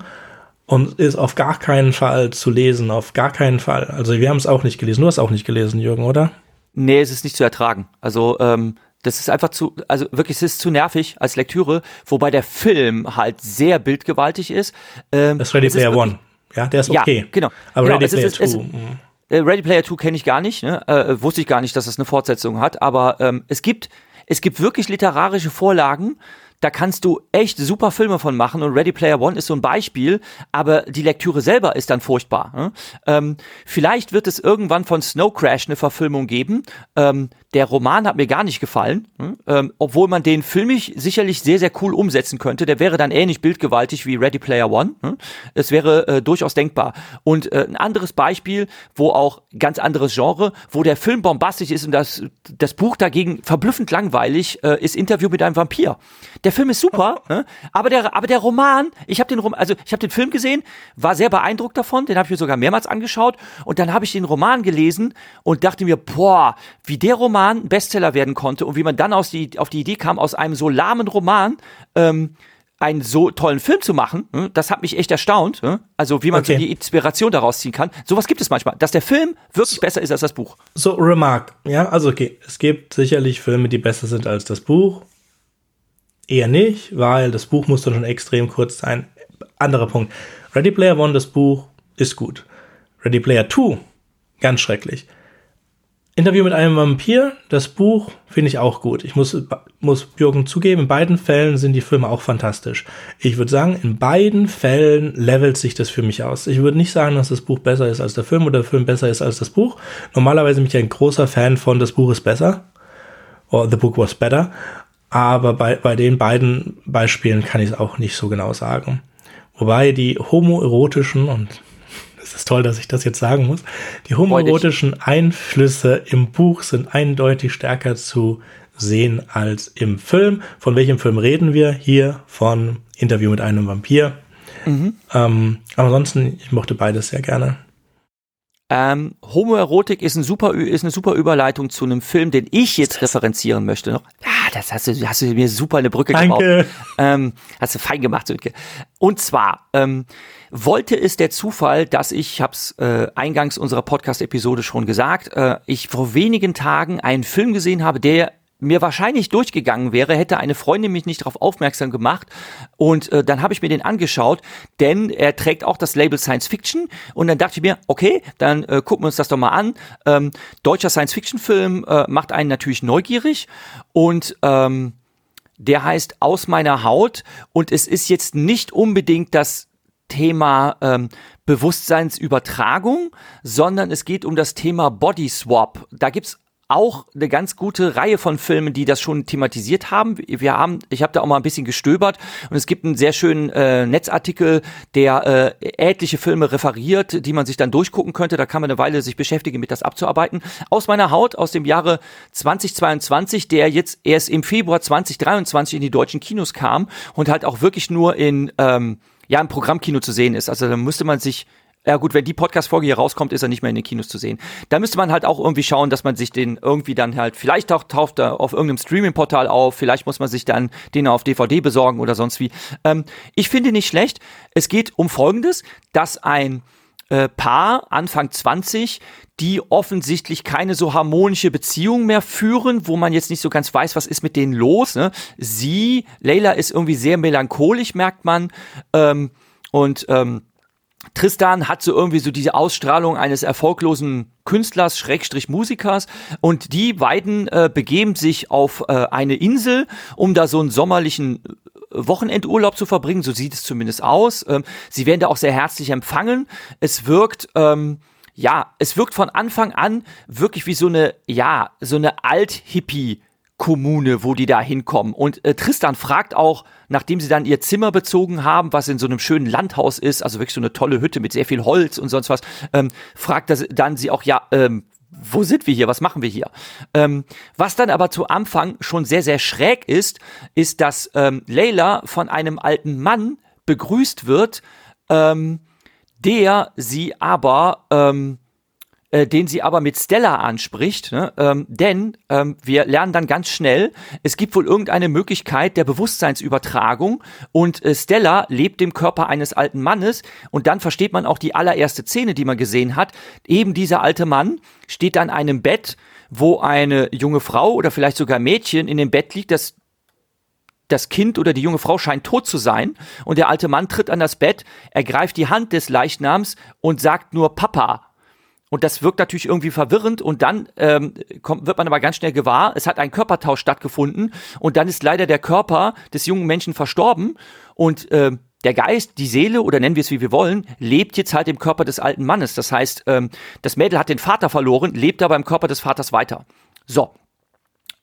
und ist auf gar keinen Fall zu lesen, auf gar keinen Fall. Also wir haben es auch nicht gelesen. Du hast auch nicht gelesen, Jürgen, oder? Nee, es ist nicht zu ertragen. Also ähm, Das ist einfach zu, also wirklich, es ist zu nervig als Lektüre, wobei der Film halt sehr bildgewaltig ist. Ähm, das ist Ready Player One. Ja, der ist okay. Ja, genau. Aber genau, Ready Player Two. Mhm. Äh, Ready Player 2 kenne ich gar nicht, ne? äh, wusste ich gar nicht, dass es eine Fortsetzung hat, aber ähm, es gibt es gibt wirklich literarische Vorlagen, da kannst du echt super Filme von machen und Ready Player One ist so ein Beispiel, aber die Lektüre selber ist dann furchtbar. Ne? Ähm, vielleicht wird es irgendwann von Snow Crash eine Verfilmung geben. Ähm, der Roman hat mir gar nicht gefallen, ne? ähm, obwohl man den filmisch sicherlich sehr, sehr cool umsetzen könnte. Der wäre dann ähnlich bildgewaltig wie Ready Player One. Ne? Es wäre äh, durchaus denkbar. Und äh, ein anderes Beispiel, wo auch ganz anderes Genre, wo der Film bombastisch ist und das, das Buch dagegen verblüffend langweilig, äh, ist Interview mit einem Vampir. Der der Film ist super, ne? aber der, aber der Roman, ich habe den Roman, also ich habe den Film gesehen, war sehr beeindruckt davon, den habe ich mir sogar mehrmals angeschaut und dann habe ich den Roman gelesen und dachte mir, boah, wie der Roman Bestseller werden konnte und wie man dann aus die, auf die Idee kam, aus einem so lahmen Roman ähm, einen so tollen Film zu machen, ne? das hat mich echt erstaunt. Ne? Also wie man okay. so die Inspiration daraus ziehen kann. Sowas gibt es manchmal, dass der Film wirklich so, besser ist als das Buch. So, Remark. Ja, also okay, es gibt sicherlich Filme, die besser sind als das Buch. Eher nicht, weil das Buch muss dann schon extrem kurz sein. Anderer Punkt. Ready Player One, das Buch, ist gut. Ready Player 2, ganz schrecklich. Interview mit einem Vampir, das Buch finde ich auch gut. Ich muss, muss Jürgen zugeben, in beiden Fällen sind die Filme auch fantastisch. Ich würde sagen, in beiden Fällen levelt sich das für mich aus. Ich würde nicht sagen, dass das Buch besser ist als der Film oder der Film besser ist als das Buch. Normalerweise bin ich ein großer Fan von Das Buch ist besser. Or The Book was better. Aber bei, bei den beiden Beispielen kann ich es auch nicht so genau sagen. Wobei die homoerotischen, und es ist toll, dass ich das jetzt sagen muss, die homoerotischen Einflüsse im Buch sind eindeutig stärker zu sehen als im Film. Von welchem Film reden wir? Hier von Interview mit einem Vampir. Mhm. Ähm, aber ansonsten, ich mochte beides sehr gerne. Ähm, Homoerotik ist, ein super, ist eine super Überleitung zu einem Film, den ich jetzt referenzieren möchte. Noch. Ah, das hast du, hast du mir super eine Brücke Danke. gebaut. Ähm, hast du fein gemacht, Sönke. Und zwar ähm, wollte es der Zufall, dass ich, ich habe es äh, eingangs unserer Podcast-Episode schon gesagt, äh, ich vor wenigen Tagen einen Film gesehen habe, der mir wahrscheinlich durchgegangen wäre, hätte eine Freundin mich nicht darauf aufmerksam gemacht. Und äh, dann habe ich mir den angeschaut, denn er trägt auch das Label Science Fiction. Und dann dachte ich mir, okay, dann äh, gucken wir uns das doch mal an. Ähm, deutscher Science-Fiction-Film äh, macht einen natürlich neugierig. Und ähm, der heißt Aus meiner Haut. Und es ist jetzt nicht unbedingt das Thema ähm, Bewusstseinsübertragung, sondern es geht um das Thema Body Swap. Da gibt's auch eine ganz gute Reihe von Filmen, die das schon thematisiert haben. Wir haben, ich habe da auch mal ein bisschen gestöbert und es gibt einen sehr schönen äh, Netzartikel, der äh, etliche Filme referiert, die man sich dann durchgucken könnte. Da kann man eine Weile sich beschäftigen, mit das abzuarbeiten. Aus meiner Haut, aus dem Jahre 2022, der jetzt erst im Februar 2023 in die deutschen Kinos kam und halt auch wirklich nur in ähm, ja im Programmkino zu sehen ist. Also da müsste man sich ja gut, wenn die Podcast-Folge hier rauskommt, ist er nicht mehr in den Kinos zu sehen. Da müsste man halt auch irgendwie schauen, dass man sich den irgendwie dann halt, vielleicht taucht, taucht er auf irgendeinem Streaming-Portal auf, vielleicht muss man sich dann den auf DVD besorgen oder sonst wie. Ähm, ich finde nicht schlecht. Es geht um Folgendes, dass ein äh, Paar Anfang 20, die offensichtlich keine so harmonische Beziehung mehr führen, wo man jetzt nicht so ganz weiß, was ist mit denen los. Ne? Sie, Leila, ist irgendwie sehr melancholisch, merkt man. Ähm, und ähm, Tristan hat so irgendwie so diese Ausstrahlung eines erfolglosen Künstlers, Schrägstrich Musikers und die beiden äh, begeben sich auf äh, eine Insel, um da so einen sommerlichen Wochenendurlaub zu verbringen, so sieht es zumindest aus. Ähm, sie werden da auch sehr herzlich empfangen. Es wirkt, ähm, ja, es wirkt von Anfang an wirklich wie so eine, ja, so eine Alt-Hippie- Kommune, wo die da hinkommen. Und äh, Tristan fragt auch, nachdem sie dann ihr Zimmer bezogen haben, was in so einem schönen Landhaus ist, also wirklich so eine tolle Hütte mit sehr viel Holz und sonst was, ähm, fragt das, dann sie auch, ja, ähm, wo sind wir hier? Was machen wir hier? Ähm, was dann aber zu Anfang schon sehr, sehr schräg ist, ist, dass ähm, Leila von einem alten Mann begrüßt wird, ähm, der sie aber ähm, äh, den sie aber mit Stella anspricht, ne? ähm, denn ähm, wir lernen dann ganz schnell, es gibt wohl irgendeine Möglichkeit der Bewusstseinsübertragung und äh, Stella lebt im Körper eines alten Mannes und dann versteht man auch die allererste Szene, die man gesehen hat. Eben dieser alte Mann steht an einem Bett wo eine junge Frau oder vielleicht sogar Mädchen in dem Bett liegt, das das Kind oder die junge Frau scheint tot zu sein und der alte Mann tritt an das Bett, ergreift die Hand des Leichnams und sagt nur Papa. Und das wirkt natürlich irgendwie verwirrend und dann ähm, kommt, wird man aber ganz schnell gewahr, es hat ein Körpertausch stattgefunden und dann ist leider der Körper des jungen Menschen verstorben und äh, der Geist, die Seele oder nennen wir es wie wir wollen, lebt jetzt halt im Körper des alten Mannes. Das heißt, ähm, das Mädel hat den Vater verloren, lebt aber im Körper des Vaters weiter. So.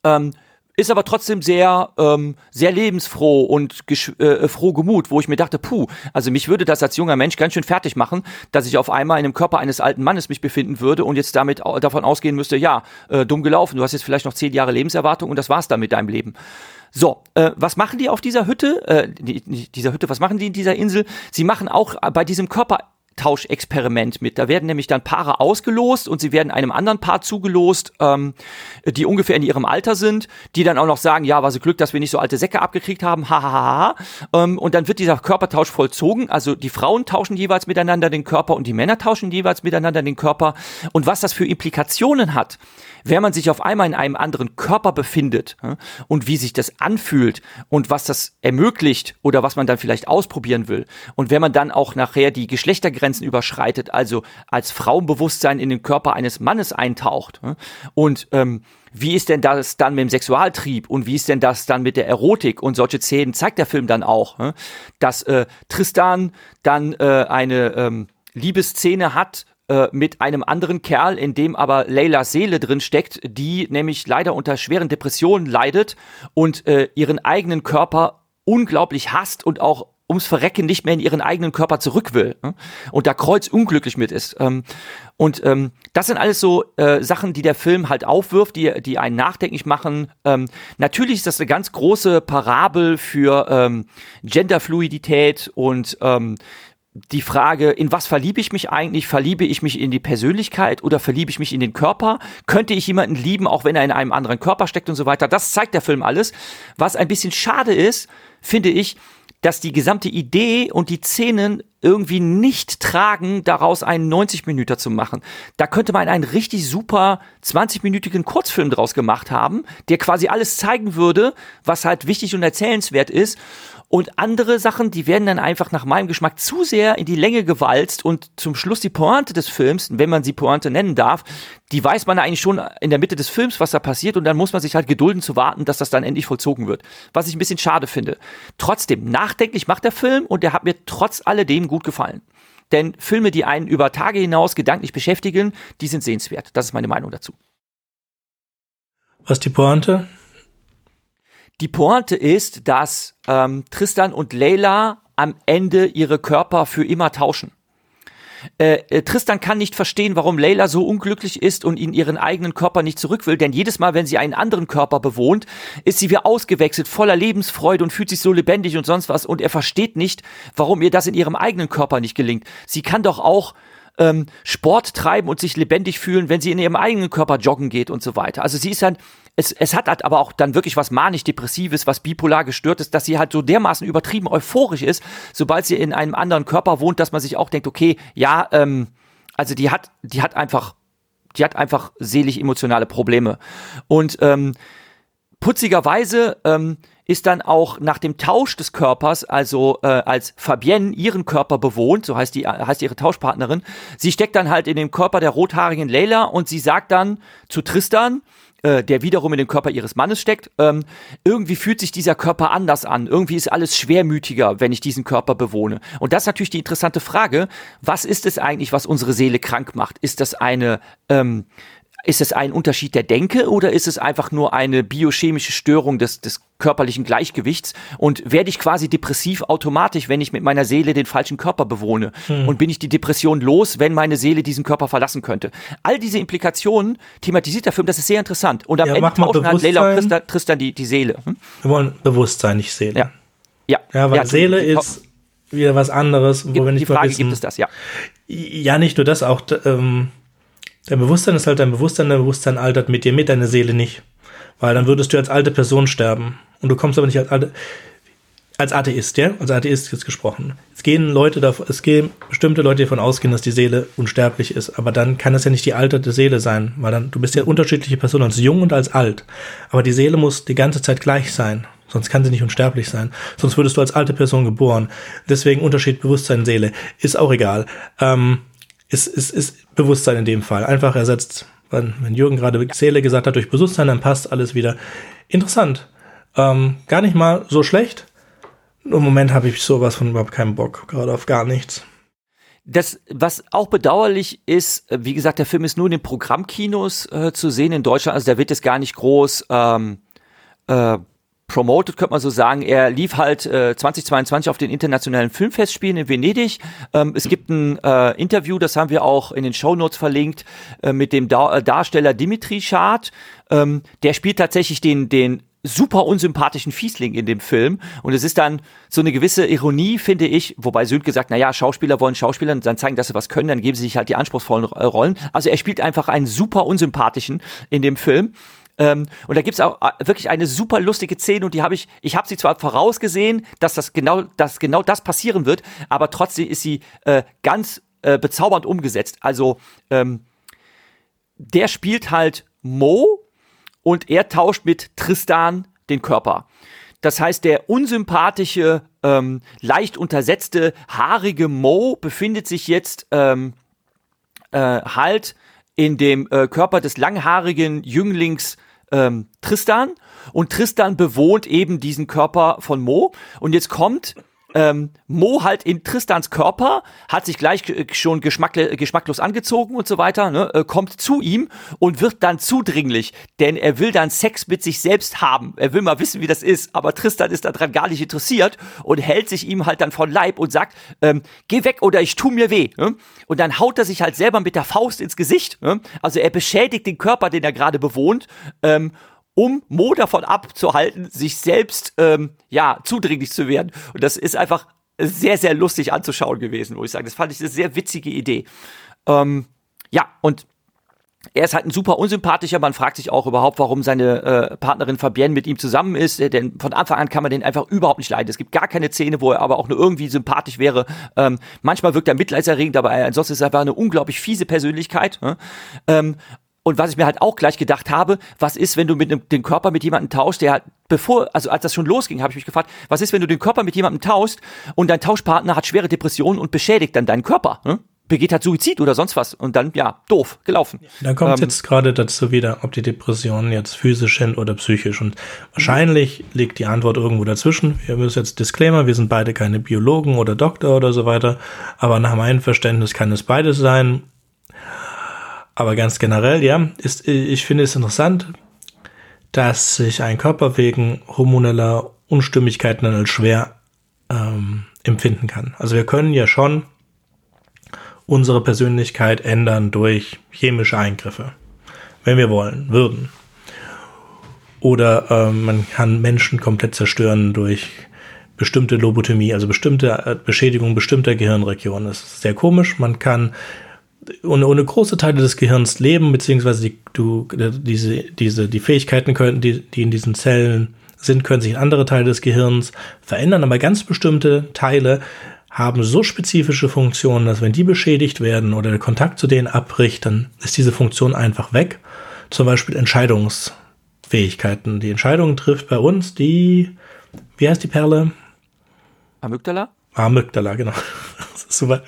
Ähm, ist aber trotzdem sehr, ähm, sehr lebensfroh und äh, froh gemut, wo ich mir dachte, puh, also mich würde das als junger Mensch ganz schön fertig machen, dass ich auf einmal in dem Körper eines alten Mannes mich befinden würde und jetzt damit davon ausgehen müsste, ja, äh, dumm gelaufen, du hast jetzt vielleicht noch zehn Jahre Lebenserwartung und das war's dann mit deinem Leben. So, äh, was machen die auf dieser Hütte? Äh, die, dieser Hütte, was machen die in dieser Insel? Sie machen auch bei diesem Körper Tauschexperiment mit. Da werden nämlich dann Paare ausgelost und sie werden einem anderen Paar zugelost, ähm, die ungefähr in ihrem Alter sind, die dann auch noch sagen, ja, war so Glück, dass wir nicht so alte Säcke abgekriegt haben, hahaha. ähm, und dann wird dieser Körpertausch vollzogen. Also die Frauen tauschen jeweils miteinander den Körper und die Männer tauschen jeweils miteinander den Körper. Und was das für Implikationen hat, wenn man sich auf einmal in einem anderen Körper befindet und wie sich das anfühlt und was das ermöglicht oder was man dann vielleicht ausprobieren will. Und wenn man dann auch nachher die Geschlechtergrenzen überschreitet, also als Frauenbewusstsein in den Körper eines Mannes eintaucht. Und ähm, wie ist denn das dann mit dem Sexualtrieb und wie ist denn das dann mit der Erotik? Und solche Szenen zeigt der Film dann auch, dass äh, Tristan dann äh, eine ähm, Liebesszene hat äh, mit einem anderen Kerl, in dem aber Leylas Seele drin steckt, die nämlich leider unter schweren Depressionen leidet und äh, ihren eigenen Körper unglaublich hasst und auch ums Verrecken nicht mehr in ihren eigenen Körper zurück will ne? und da kreuzunglücklich mit ist. Ähm, und ähm, das sind alles so äh, Sachen, die der Film halt aufwirft, die, die einen nachdenklich machen. Ähm, natürlich ist das eine ganz große Parabel für ähm, Genderfluidität und ähm, die Frage, in was verliebe ich mich eigentlich? Verliebe ich mich in die Persönlichkeit oder verliebe ich mich in den Körper? Könnte ich jemanden lieben, auch wenn er in einem anderen Körper steckt und so weiter? Das zeigt der Film alles. Was ein bisschen schade ist, finde ich, dass die gesamte Idee und die Szenen irgendwie nicht tragen, daraus einen 90 Minuten zu machen. Da könnte man einen richtig super 20-minütigen Kurzfilm draus gemacht haben, der quasi alles zeigen würde, was halt wichtig und erzählenswert ist. Und andere Sachen, die werden dann einfach nach meinem Geschmack zu sehr in die Länge gewalzt und zum Schluss die Pointe des Films, wenn man sie Pointe nennen darf, die weiß man eigentlich schon in der Mitte des Films, was da passiert und dann muss man sich halt gedulden zu warten, dass das dann endlich vollzogen wird. Was ich ein bisschen schade finde. Trotzdem, nachdenklich macht der Film und der hat mir trotz alledem gut gefallen. Denn Filme, die einen über Tage hinaus gedanklich beschäftigen, die sind sehenswert. Das ist meine Meinung dazu. Was die Pointe? Die Pointe ist, dass ähm, Tristan und Layla am Ende ihre Körper für immer tauschen. Äh, äh, Tristan kann nicht verstehen, warum Layla so unglücklich ist und in ihren eigenen Körper nicht zurück will, denn jedes Mal, wenn sie einen anderen Körper bewohnt, ist sie wie ausgewechselt, voller Lebensfreude und fühlt sich so lebendig und sonst was und er versteht nicht, warum ihr das in ihrem eigenen Körper nicht gelingt. Sie kann doch auch ähm, Sport treiben und sich lebendig fühlen, wenn sie in ihrem eigenen Körper joggen geht und so weiter. Also sie ist dann es, es hat halt aber auch dann wirklich was manisch-depressives, was bipolar gestört ist, dass sie halt so dermaßen übertrieben euphorisch ist, sobald sie in einem anderen Körper wohnt, dass man sich auch denkt, okay, ja, ähm, also die hat, die hat einfach, die hat einfach seelisch emotionale Probleme. Und ähm, putzigerweise ähm, ist dann auch nach dem Tausch des Körpers, also äh, als Fabienne ihren Körper bewohnt, so heißt die heißt ihre Tauschpartnerin, sie steckt dann halt in den Körper der rothaarigen Leila und sie sagt dann zu Tristan, äh, der wiederum in dem Körper ihres Mannes steckt, ähm, irgendwie fühlt sich dieser Körper anders an. Irgendwie ist alles schwermütiger, wenn ich diesen Körper bewohne. Und das ist natürlich die interessante Frage, was ist es eigentlich, was unsere Seele krank macht? Ist das eine ähm, ist es ein Unterschied der Denke oder ist es einfach nur eine biochemische Störung des, des körperlichen Gleichgewichts? Und werde ich quasi depressiv automatisch, wenn ich mit meiner Seele den falschen Körper bewohne? Hm. Und bin ich die Depression los, wenn meine Seele diesen Körper verlassen könnte? All diese Implikationen thematisiert der Film, das ist sehr interessant. Und am ja, Ende tauschen halt Leila und Tristan, Tristan die, die Seele. Hm? Wir wollen Bewusstsein, nicht Seele. Ja. Ja, ja weil ja, Seele die, ist wieder was anderes. Wo wir nicht die Frage, wissen, gibt es das, ja. Ja, nicht nur das, auch ähm, Dein Bewusstsein ist halt dein Bewusstsein, dein Bewusstsein altert mit dir mit, deine Seele nicht. Weil dann würdest du als alte Person sterben. Und du kommst aber nicht als alte. als Atheist, ja, als Atheist jetzt gesprochen. Es gehen Leute davon, es gehen bestimmte Leute davon ausgehen, dass die Seele unsterblich ist, aber dann kann es ja nicht die alterte Seele sein, weil dann, du bist ja unterschiedliche Personen, als jung und als alt. Aber die Seele muss die ganze Zeit gleich sein. Sonst kann sie nicht unsterblich sein. Sonst würdest du als alte Person geboren. Deswegen Unterschied Bewusstsein, Seele. Ist auch egal. Ähm, ist, ist, ist Bewusstsein in dem Fall. Einfach ersetzt, wenn, wenn Jürgen gerade Seele gesagt hat, durch Bewusstsein, dann passt alles wieder. Interessant. Ähm, gar nicht mal so schlecht. Im Moment habe ich sowas von überhaupt keinen Bock, gerade auf gar nichts. Das, was auch bedauerlich ist, äh, wie gesagt, der Film ist nur in den Programmkinos äh, zu sehen in Deutschland, also der wird jetzt gar nicht groß ähm, äh, promoted, könnte man so sagen. Er lief halt äh, 2022 auf den internationalen Filmfestspielen in Venedig. Ähm, es gibt ein äh, Interview, das haben wir auch in den Show Notes verlinkt, äh, mit dem da äh, Darsteller Dimitri Schad. Ähm, der spielt tatsächlich den, den super unsympathischen Fiesling in dem Film. Und es ist dann so eine gewisse Ironie, finde ich, wobei Sünd gesagt, naja, Schauspieler wollen Schauspieler dann zeigen, dass sie was können, dann geben sie sich halt die anspruchsvollen Rollen. Also er spielt einfach einen super unsympathischen in dem Film. Ähm, und da gibt's auch äh, wirklich eine super lustige Szene und die habe ich, ich habe sie zwar vorausgesehen, dass das genau, dass genau das passieren wird, aber trotzdem ist sie äh, ganz äh, bezaubernd umgesetzt. Also ähm, der spielt halt Mo, und er tauscht mit Tristan den Körper. Das heißt, der unsympathische, ähm, leicht untersetzte, haarige Mo befindet sich jetzt ähm, äh, halt in dem äh, Körper des langhaarigen Jünglings ähm, Tristan. Und Tristan bewohnt eben diesen Körper von Mo. Und jetzt kommt ähm, Mo halt in Tristans Körper, hat sich gleich schon geschmacklos angezogen und so weiter, ne, äh, kommt zu ihm und wird dann zudringlich, denn er will dann Sex mit sich selbst haben. Er will mal wissen, wie das ist, aber Tristan ist daran gar nicht interessiert und hält sich ihm halt dann von Leib und sagt, ähm, geh weg oder ich tu mir weh. Ne? Und dann haut er sich halt selber mit der Faust ins Gesicht. Ne? Also er beschädigt den Körper, den er gerade bewohnt. Ähm, um Mo davon abzuhalten, sich selbst ähm, ja zudringlich zu werden. Und das ist einfach sehr, sehr lustig anzuschauen gewesen, muss ich sagen. Das fand ich eine sehr witzige Idee. Ähm, ja, und er ist halt ein super unsympathischer. Man fragt sich auch überhaupt, warum seine äh, Partnerin Fabienne mit ihm zusammen ist. Äh, denn von Anfang an kann man den einfach überhaupt nicht leiden. Es gibt gar keine Szene, wo er aber auch nur irgendwie sympathisch wäre. Ähm, manchmal wirkt er mitleidserregend, aber ansonsten ist er einfach eine unglaublich fiese Persönlichkeit. Ne? Ähm, und was ich mir halt auch gleich gedacht habe, was ist, wenn du mit dem, den Körper mit jemandem tauschst, der halt, bevor, also als das schon losging, habe ich mich gefragt, was ist, wenn du den Körper mit jemandem tauschst und dein Tauschpartner hat schwere Depressionen und beschädigt dann deinen Körper? Hm? begeht halt Suizid oder sonst was und dann, ja, doof, gelaufen. Dann kommt ähm, jetzt gerade dazu wieder, ob die Depressionen jetzt physisch sind oder psychisch und wahrscheinlich liegt die Antwort irgendwo dazwischen. Wir müssen jetzt Disclaimer, wir sind beide keine Biologen oder Doktor oder so weiter, aber nach meinem Verständnis kann es beides sein aber ganz generell, ja, ist, ich finde es interessant, dass sich ein Körper wegen hormoneller Unstimmigkeiten dann als schwer ähm, empfinden kann. Also wir können ja schon unsere Persönlichkeit ändern durch chemische Eingriffe, wenn wir wollen, würden. Oder äh, man kann Menschen komplett zerstören durch bestimmte Lobotomie, also bestimmte äh, Beschädigung bestimmter Gehirnregionen. Das ist sehr komisch. Man kann ohne, ohne große Teile des Gehirns leben, beziehungsweise die, du, diese, diese, die Fähigkeiten können, die, die in diesen Zellen sind, können sich in andere Teile des Gehirns verändern, aber ganz bestimmte Teile haben so spezifische Funktionen, dass wenn die beschädigt werden oder der Kontakt zu denen abbricht, dann ist diese Funktion einfach weg. Zum Beispiel Entscheidungsfähigkeiten. Die Entscheidung trifft bei uns die, wie heißt die Perle? Amygdala? Amygdala, genau. Super.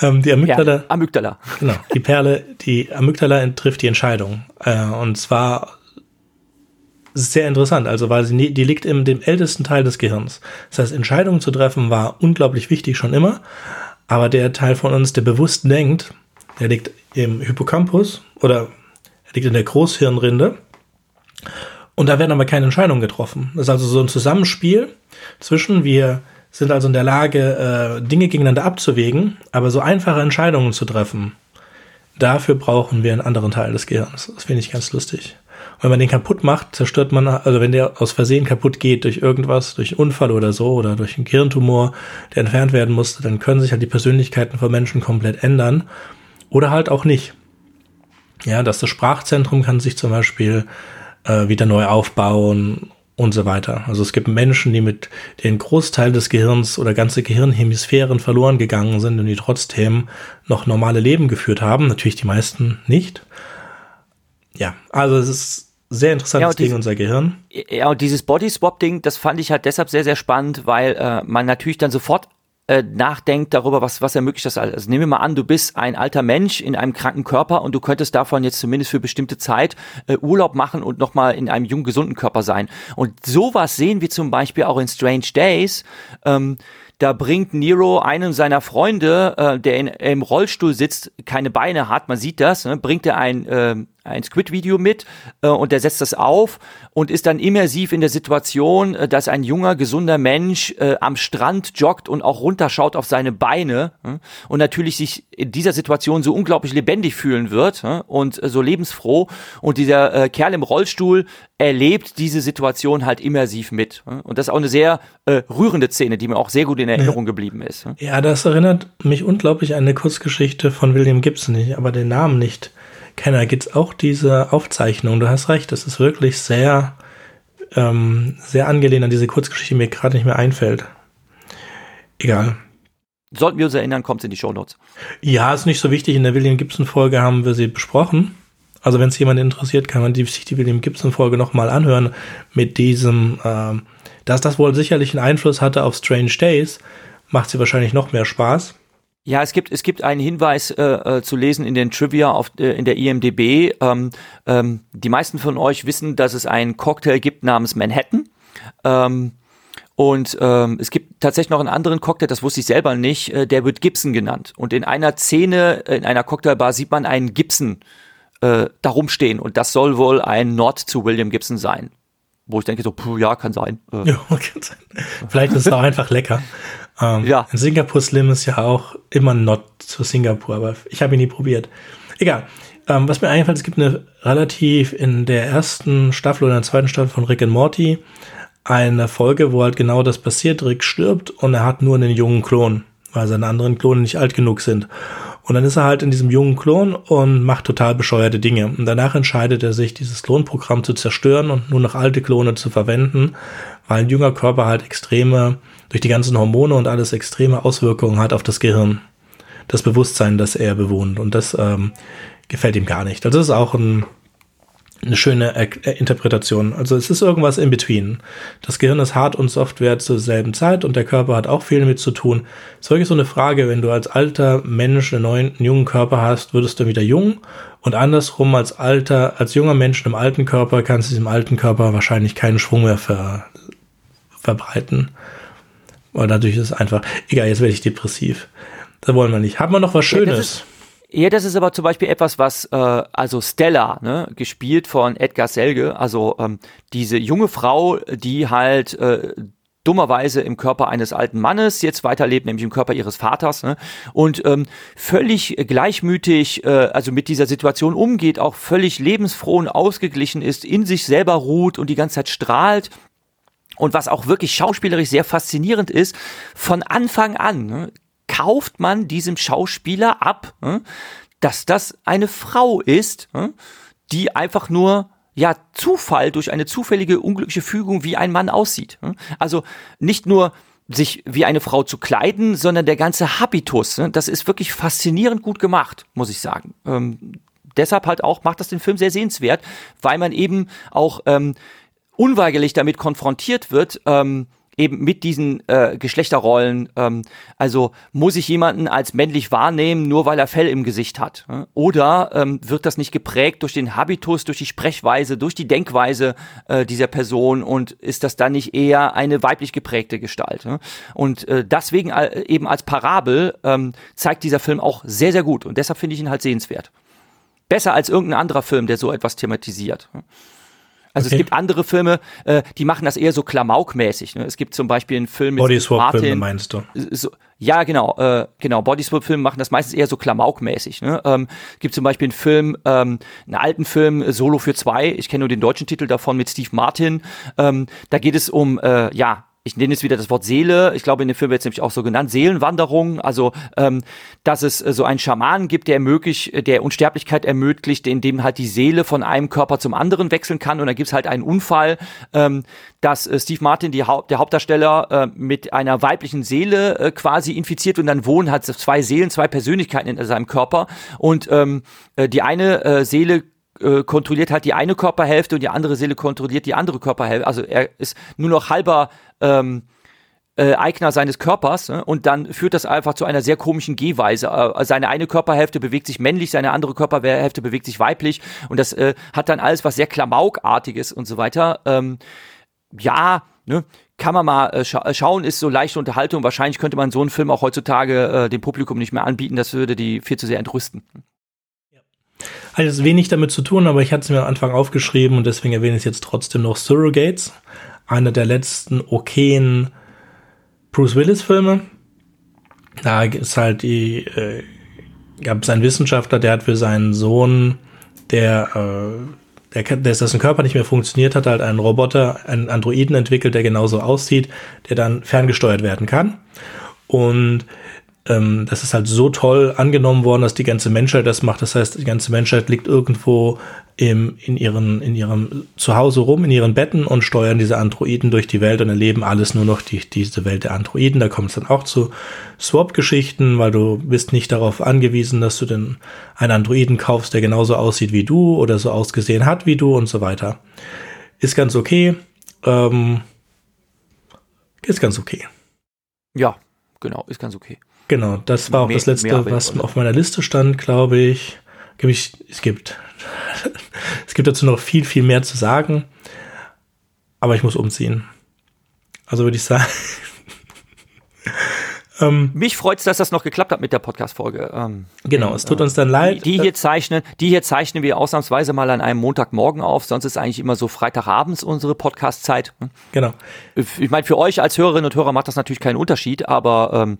Ähm, die Amygdala. Ja, Amygdala. Genau. Die Perle, die Amygdala trifft die Entscheidung. Äh, und zwar sehr interessant, also weil sie die liegt in dem ältesten Teil des Gehirns. Das heißt, Entscheidungen zu treffen war unglaublich wichtig schon immer. Aber der Teil von uns, der bewusst denkt, der liegt im Hippocampus oder er liegt in der Großhirnrinde. Und da werden aber keine Entscheidungen getroffen. Das ist also so ein Zusammenspiel zwischen wir sind also in der Lage, äh, Dinge gegeneinander abzuwägen, aber so einfache Entscheidungen zu treffen, dafür brauchen wir einen anderen Teil des Gehirns. Das finde ich ganz lustig. Und wenn man den kaputt macht, zerstört man, also wenn der aus Versehen kaputt geht durch irgendwas, durch einen Unfall oder so, oder durch einen Gehirntumor, der entfernt werden musste, dann können sich halt die Persönlichkeiten von Menschen komplett ändern. Oder halt auch nicht. Ja, dass das Sprachzentrum kann sich zum Beispiel äh, wieder neu aufbauen und so weiter. Also es gibt Menschen, die mit den Großteil des Gehirns oder ganze Gehirnhemisphären verloren gegangen sind und die trotzdem noch normale Leben geführt haben. Natürlich die meisten nicht. Ja, also es ist sehr interessantes ja, Ding, unser Gehirn. Ja, und dieses Body Swap Ding, das fand ich halt deshalb sehr, sehr spannend, weil äh, man natürlich dann sofort äh, nachdenkt darüber, was, was ermöglicht das alles. Also nehmen wir mal an, du bist ein alter Mensch in einem kranken Körper und du könntest davon jetzt zumindest für bestimmte Zeit äh, Urlaub machen und nochmal in einem jungen, gesunden Körper sein. Und sowas sehen wir zum Beispiel auch in Strange Days. Ähm, da bringt Nero einem seiner Freunde, äh, der in, im Rollstuhl sitzt, keine Beine hat, man sieht das, ne, bringt er ein, äh, ein Squid-Video mit äh, und der setzt das auf und ist dann immersiv in der Situation, äh, dass ein junger, gesunder Mensch äh, am Strand joggt und auch runterschaut auf seine Beine äh, und natürlich sich in dieser Situation so unglaublich lebendig fühlen wird äh, und äh, so lebensfroh und dieser äh, Kerl im Rollstuhl erlebt diese Situation halt immersiv mit. Äh, und das ist auch eine sehr äh, rührende Szene, die mir auch sehr gut in Erinnerung ja. geblieben ist. Äh. Ja, das erinnert mich unglaublich an eine Kurzgeschichte von William Gibson, aber den Namen nicht kenne, gibt es auch diese Aufzeichnung. Du hast recht, das ist wirklich sehr, ähm, sehr angelehnt an diese Kurzgeschichte, die mir gerade nicht mehr einfällt. Egal. Sollten wir uns erinnern, kommt es in die Shownotes. Ja, ist nicht so wichtig. In der William Gibson-Folge haben wir sie besprochen. Also wenn es jemand interessiert, kann man die, sich die William Gibson-Folge nochmal anhören mit diesem, äh, dass das wohl sicherlich einen Einfluss hatte auf Strange Days, macht sie wahrscheinlich noch mehr Spaß. Ja, es gibt, es gibt einen Hinweis äh, äh, zu lesen in den Trivia auf, äh, in der IMDB. Ähm, ähm, die meisten von euch wissen, dass es einen Cocktail gibt namens Manhattan. Ähm, und ähm, es gibt tatsächlich noch einen anderen Cocktail, das wusste ich selber nicht, äh, der wird Gibson genannt. Und in einer Szene, in einer Cocktailbar sieht man einen Gibson äh, da rumstehen. Und das soll wohl ein Nord zu William Gibson sein. Wo ich denke so, puh, ja, kann sein. Äh. Ja, kann sein. Vielleicht ist es auch einfach lecker. Ähm, ja. In Singapur Slim ist ja auch immer not zu Singapur, aber ich habe ihn nie probiert. Egal. Ähm, was mir einfällt, es gibt eine relativ in der ersten Staffel oder in der zweiten Staffel von Rick and Morty eine Folge, wo halt genau das passiert. Rick stirbt und er hat nur einen jungen Klon, weil seine anderen Klone nicht alt genug sind. Und dann ist er halt in diesem jungen Klon und macht total bescheuerte Dinge. Und danach entscheidet er sich, dieses Klonprogramm zu zerstören und nur noch alte Klone zu verwenden, weil ein junger Körper halt extreme durch die ganzen Hormone und alles extreme Auswirkungen hat auf das Gehirn. Das Bewusstsein, das er bewohnt. Und das ähm, gefällt ihm gar nicht. Also das ist auch ein, eine schöne er Interpretation. Also es ist irgendwas in between. Das Gehirn ist Hard- und Software zur selben Zeit und der Körper hat auch viel damit zu tun. Es ist wirklich so eine Frage, wenn du als alter Mensch einen neuen, einen jungen Körper hast, würdest du wieder jung und andersrum als alter, als junger Mensch im alten Körper kannst du diesem alten Körper wahrscheinlich keinen Schwung mehr ver, verbreiten. Weil dadurch ist es einfach, egal, jetzt werde ich depressiv. Da wollen wir nicht. Haben wir noch was Schönes? Ja, das ist aber zum Beispiel etwas, was, äh, also Stella, ne, gespielt von Edgar Selge, also ähm, diese junge Frau, die halt äh, dummerweise im Körper eines alten Mannes jetzt weiterlebt, nämlich im Körper ihres Vaters, ne? und ähm, völlig gleichmütig, äh, also mit dieser Situation umgeht, auch völlig lebensfroh und ausgeglichen ist, in sich selber ruht und die ganze Zeit strahlt und was auch wirklich schauspielerisch sehr faszinierend ist, von Anfang an ne, kauft man diesem Schauspieler ab, ne, dass das eine Frau ist, ne, die einfach nur ja Zufall durch eine zufällige unglückliche Fügung wie ein Mann aussieht. Ne. Also nicht nur sich wie eine Frau zu kleiden, sondern der ganze Habitus, ne, das ist wirklich faszinierend gut gemacht, muss ich sagen. Ähm, deshalb halt auch macht das den Film sehr sehenswert, weil man eben auch ähm, unweigerlich damit konfrontiert wird, ähm, eben mit diesen äh, Geschlechterrollen. Ähm, also muss ich jemanden als männlich wahrnehmen, nur weil er Fell im Gesicht hat? Oder ähm, wird das nicht geprägt durch den Habitus, durch die Sprechweise, durch die Denkweise äh, dieser Person und ist das dann nicht eher eine weiblich geprägte Gestalt? Äh? Und äh, deswegen äh, eben als Parabel ähm, zeigt dieser Film auch sehr, sehr gut und deshalb finde ich ihn halt sehenswert. Besser als irgendein anderer Film, der so etwas thematisiert. Also okay. es gibt andere Filme, äh, die machen das eher so klamaukmäßig. Ne? Es gibt zum Beispiel einen Film mit Bodyswap-Filme meinst du? So, ja, genau, äh, genau. Bodyswap-Filme machen das meistens eher so klamaukmäßig. Ne? Ähm, gibt zum Beispiel einen Film, ähm, einen alten Film, Solo für zwei. Ich kenne nur den deutschen Titel davon mit Steve Martin. Ähm, da geht es um, äh, ja, ich nenne jetzt wieder das Wort Seele, ich glaube in dem Film wird es nämlich auch so genannt, Seelenwanderung, also ähm, dass es äh, so einen Schamanen gibt, der ermöglicht, der Unsterblichkeit ermöglicht, indem halt die Seele von einem Körper zum anderen wechseln kann. Und dann gibt's halt einen Unfall, ähm, dass äh, Steve Martin, die Haupt, der Hauptdarsteller, äh, mit einer weiblichen Seele äh, quasi infiziert. Und dann wohnen halt zwei Seelen, zwei Persönlichkeiten in seinem Körper. Und ähm, äh, die eine äh, Seele äh, kontrolliert halt die eine Körperhälfte und die andere Seele kontrolliert die andere Körperhälfte. Also er ist nur noch halber ähm, äh, Eigner seines Körpers ne? und dann führt das einfach zu einer sehr komischen Gehweise. Äh, seine eine Körperhälfte bewegt sich männlich, seine andere Körperhälfte bewegt sich weiblich und das äh, hat dann alles was sehr Klamaukartiges und so weiter. Ähm, ja, ne, kann man mal äh, scha schauen, ist so leichte Unterhaltung. Wahrscheinlich könnte man so einen Film auch heutzutage äh, dem Publikum nicht mehr anbieten, das würde die viel zu sehr entrüsten. Hat jetzt wenig damit zu tun, aber ich hatte es mir am Anfang aufgeschrieben und deswegen erwähne ich es jetzt trotzdem noch Surrogates. Einer der letzten okayen Bruce Willis-Filme. Da ist halt die, äh, gab es einen Wissenschaftler, der hat für seinen Sohn, der, äh, der, der dessen Körper nicht mehr funktioniert hat, halt einen Roboter, einen Androiden entwickelt, der genauso aussieht, der dann ferngesteuert werden kann. Und ähm, das ist halt so toll angenommen worden, dass die ganze Menschheit das macht. Das heißt, die ganze Menschheit liegt irgendwo im, in, ihren, in ihrem Zuhause rum, in ihren Betten und steuern diese Androiden durch die Welt und erleben alles nur noch die, diese Welt der Androiden. Da kommt es dann auch zu Swap-Geschichten, weil du bist nicht darauf angewiesen, dass du den, einen Androiden kaufst, der genauso aussieht wie du oder so ausgesehen hat wie du und so weiter. Ist ganz okay. Ähm, ist ganz okay. Ja, genau, ist ganz okay. Genau, das war auch mehr, das letzte, was auf meiner Liste stand, glaube ich. Es gibt, es gibt dazu noch viel, viel mehr zu sagen. Aber ich muss umziehen. Also würde ich sagen, ähm, Mich freut es, dass das noch geklappt hat mit der Podcast-Folge. Ähm, genau, es tut uns dann leid. Die, die, hier zeichnen, die hier zeichnen wir ausnahmsweise mal an einem Montagmorgen auf. Sonst ist eigentlich immer so Freitagabends unsere Podcast-Zeit. Genau. Ich meine, für euch als Hörerinnen und Hörer macht das natürlich keinen Unterschied, aber ähm,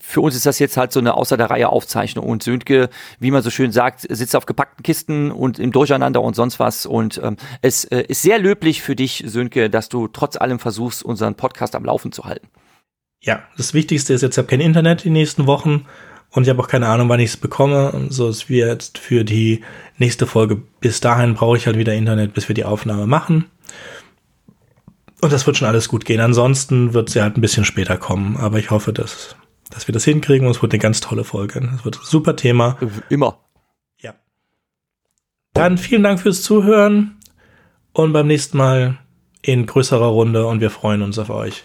für uns ist das jetzt halt so eine außer der Reihe Aufzeichnung. Und Sönke, wie man so schön sagt, sitzt auf gepackten Kisten und im Durcheinander und sonst was. Und ähm, es äh, ist sehr löblich für dich, Sönke, dass du trotz allem versuchst, unseren Podcast am Laufen zu halten ja, das Wichtigste ist jetzt, ich habe kein Internet die nächsten Wochen und ich habe auch keine Ahnung, wann ich es bekomme. Und so ist wie jetzt für die nächste Folge. Bis dahin brauche ich halt wieder Internet, bis wir die Aufnahme machen. Und das wird schon alles gut gehen. Ansonsten wird sie halt ein bisschen später kommen. Aber ich hoffe, dass, dass wir das hinkriegen und es wird eine ganz tolle Folge. Es wird ein super Thema. Immer. Ja. Dann vielen Dank fürs Zuhören und beim nächsten Mal in größerer Runde und wir freuen uns auf euch.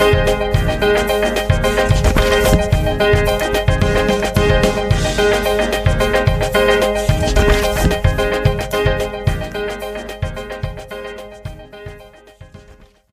Thank